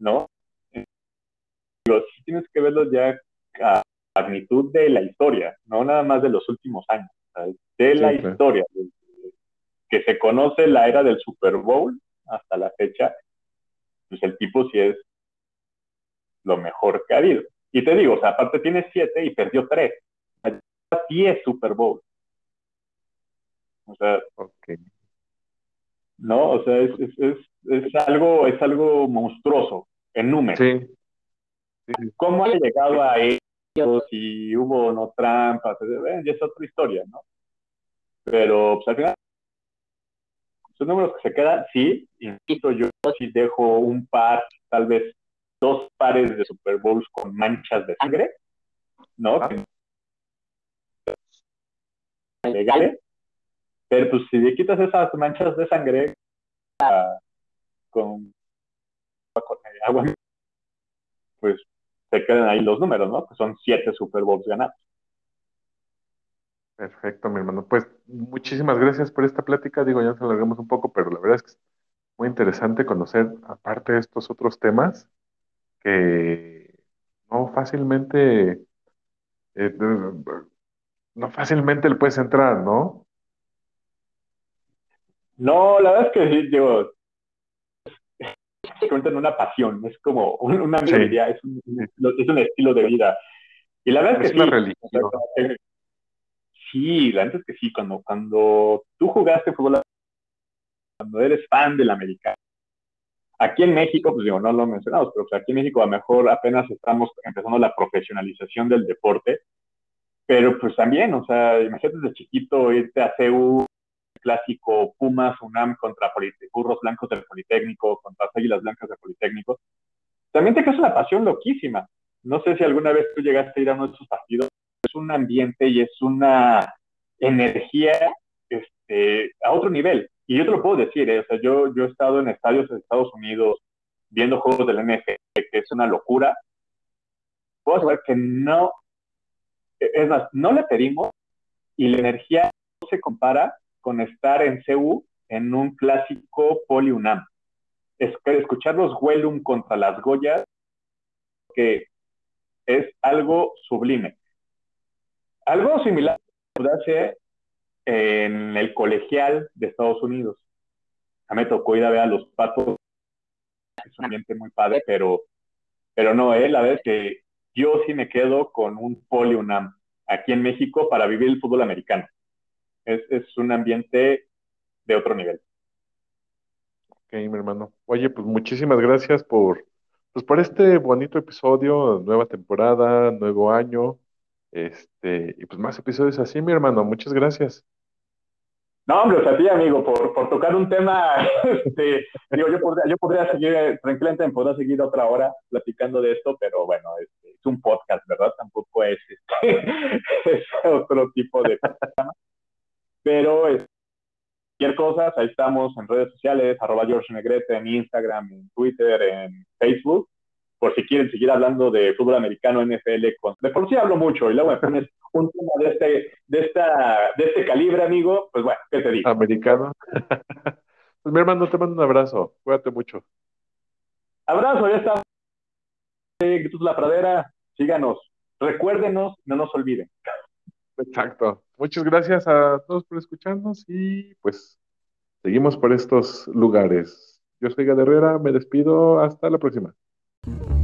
¿no? Pero sí tienes que verlo ya a magnitud de la historia, no nada más de los últimos años, de la historia, que se conoce la era del Super Bowl hasta la fecha, pues el tipo sí es lo mejor que ha habido. Y te digo, o sea, aparte tiene siete y perdió tres. Diez Super Bowl. O sea, okay. ¿no? O sea, es, es, es, algo, es algo monstruoso en números. Sí. ¿Cómo ha llegado a ellos? Si hubo no trampas, eh, ya es otra historia, ¿no? Pero pues, al final, son números que se quedan, sí, insisto, yo si dejo un par, tal vez dos pares de Super Bowls con manchas de sangre, ¿no? Ah. Legales, pero pues si le quitas esas manchas de sangre con, agua, pues se quedan ahí los números, ¿no? Que son siete Super Bowls ganados. Perfecto, mi hermano. Pues muchísimas gracias por esta plática. Digo, ya nos alargamos un poco, pero la verdad es que es muy interesante conocer, aparte de estos otros temas, que no fácilmente, eh, no fácilmente le puedes entrar, ¿no? No, la verdad es que sí, digo, se en una pasión, es como una melodía, es, un, es un estilo de vida. Y la verdad es, que una religión. Sí, la es que sí, cuando, cuando tú jugaste fútbol, cuando eres fan del americano, aquí en México, pues digo, no lo mencionamos, pero pues aquí en México a lo mejor apenas estamos empezando la profesionalización del deporte, pero pues también, o sea, imagínate desde chiquito irte a CEU, clásico Pumas, UNAM contra Burros Blancos del Politécnico, contra Águilas Blancas del Politécnico, también te creas una pasión loquísima. No sé si alguna vez tú llegaste a ir a uno de esos partidos, es un ambiente y es una energía este, a otro nivel. Y yo te lo puedo decir, ¿eh? o sea, yo, yo he estado en estadios de Estados Unidos viendo juegos del NFL, que es una locura. Puedo saber que no, es más, no le pedimos y la energía no se compara con estar en CU en un clásico Poli UNAM. Es, escuchar los Wellum contra las Goyas, que es algo sublime. Algo similar puede hacer en el colegial de Estados Unidos. A mí me tocó ir a ver a los patos, es un ambiente muy padre, pero, pero no, eh, la verdad que yo sí me quedo con un Poli UNAM aquí en México para vivir el fútbol americano. Es, es un ambiente de otro nivel. Ok, mi hermano. Oye, pues muchísimas gracias por, pues por este bonito episodio, nueva temporada, nuevo año, este, y pues más episodios así, mi hermano. Muchas gracias. No, hombre, sea, a ti, amigo, por, por tocar un tema, este, digo, yo podría, yo podría seguir, tranquilamente podría seguir otra hora platicando de esto, pero bueno, este, es un podcast, ¿verdad? Tampoco es, este, es otro tipo de programa. Pero, este, cualquier cosa, ahí estamos en redes sociales, arroba George Negrete, en Instagram, en Twitter, en Facebook, por si quieren seguir hablando de fútbol americano, NFL, con... de por sí hablo mucho, y luego me pones un tema de este, de esta, de este calibre, amigo, pues bueno, ¿qué te digo? Americano. pues mi hermano, te mando un abrazo, cuídate mucho. Abrazo, ya está. Gritos La Pradera, síganos, recuérdenos, no nos olviden. Exacto. Muchas gracias a todos por escucharnos y pues seguimos por estos lugares. Yo soy Gad Herrera, me despido, hasta la próxima. Mm-hmm.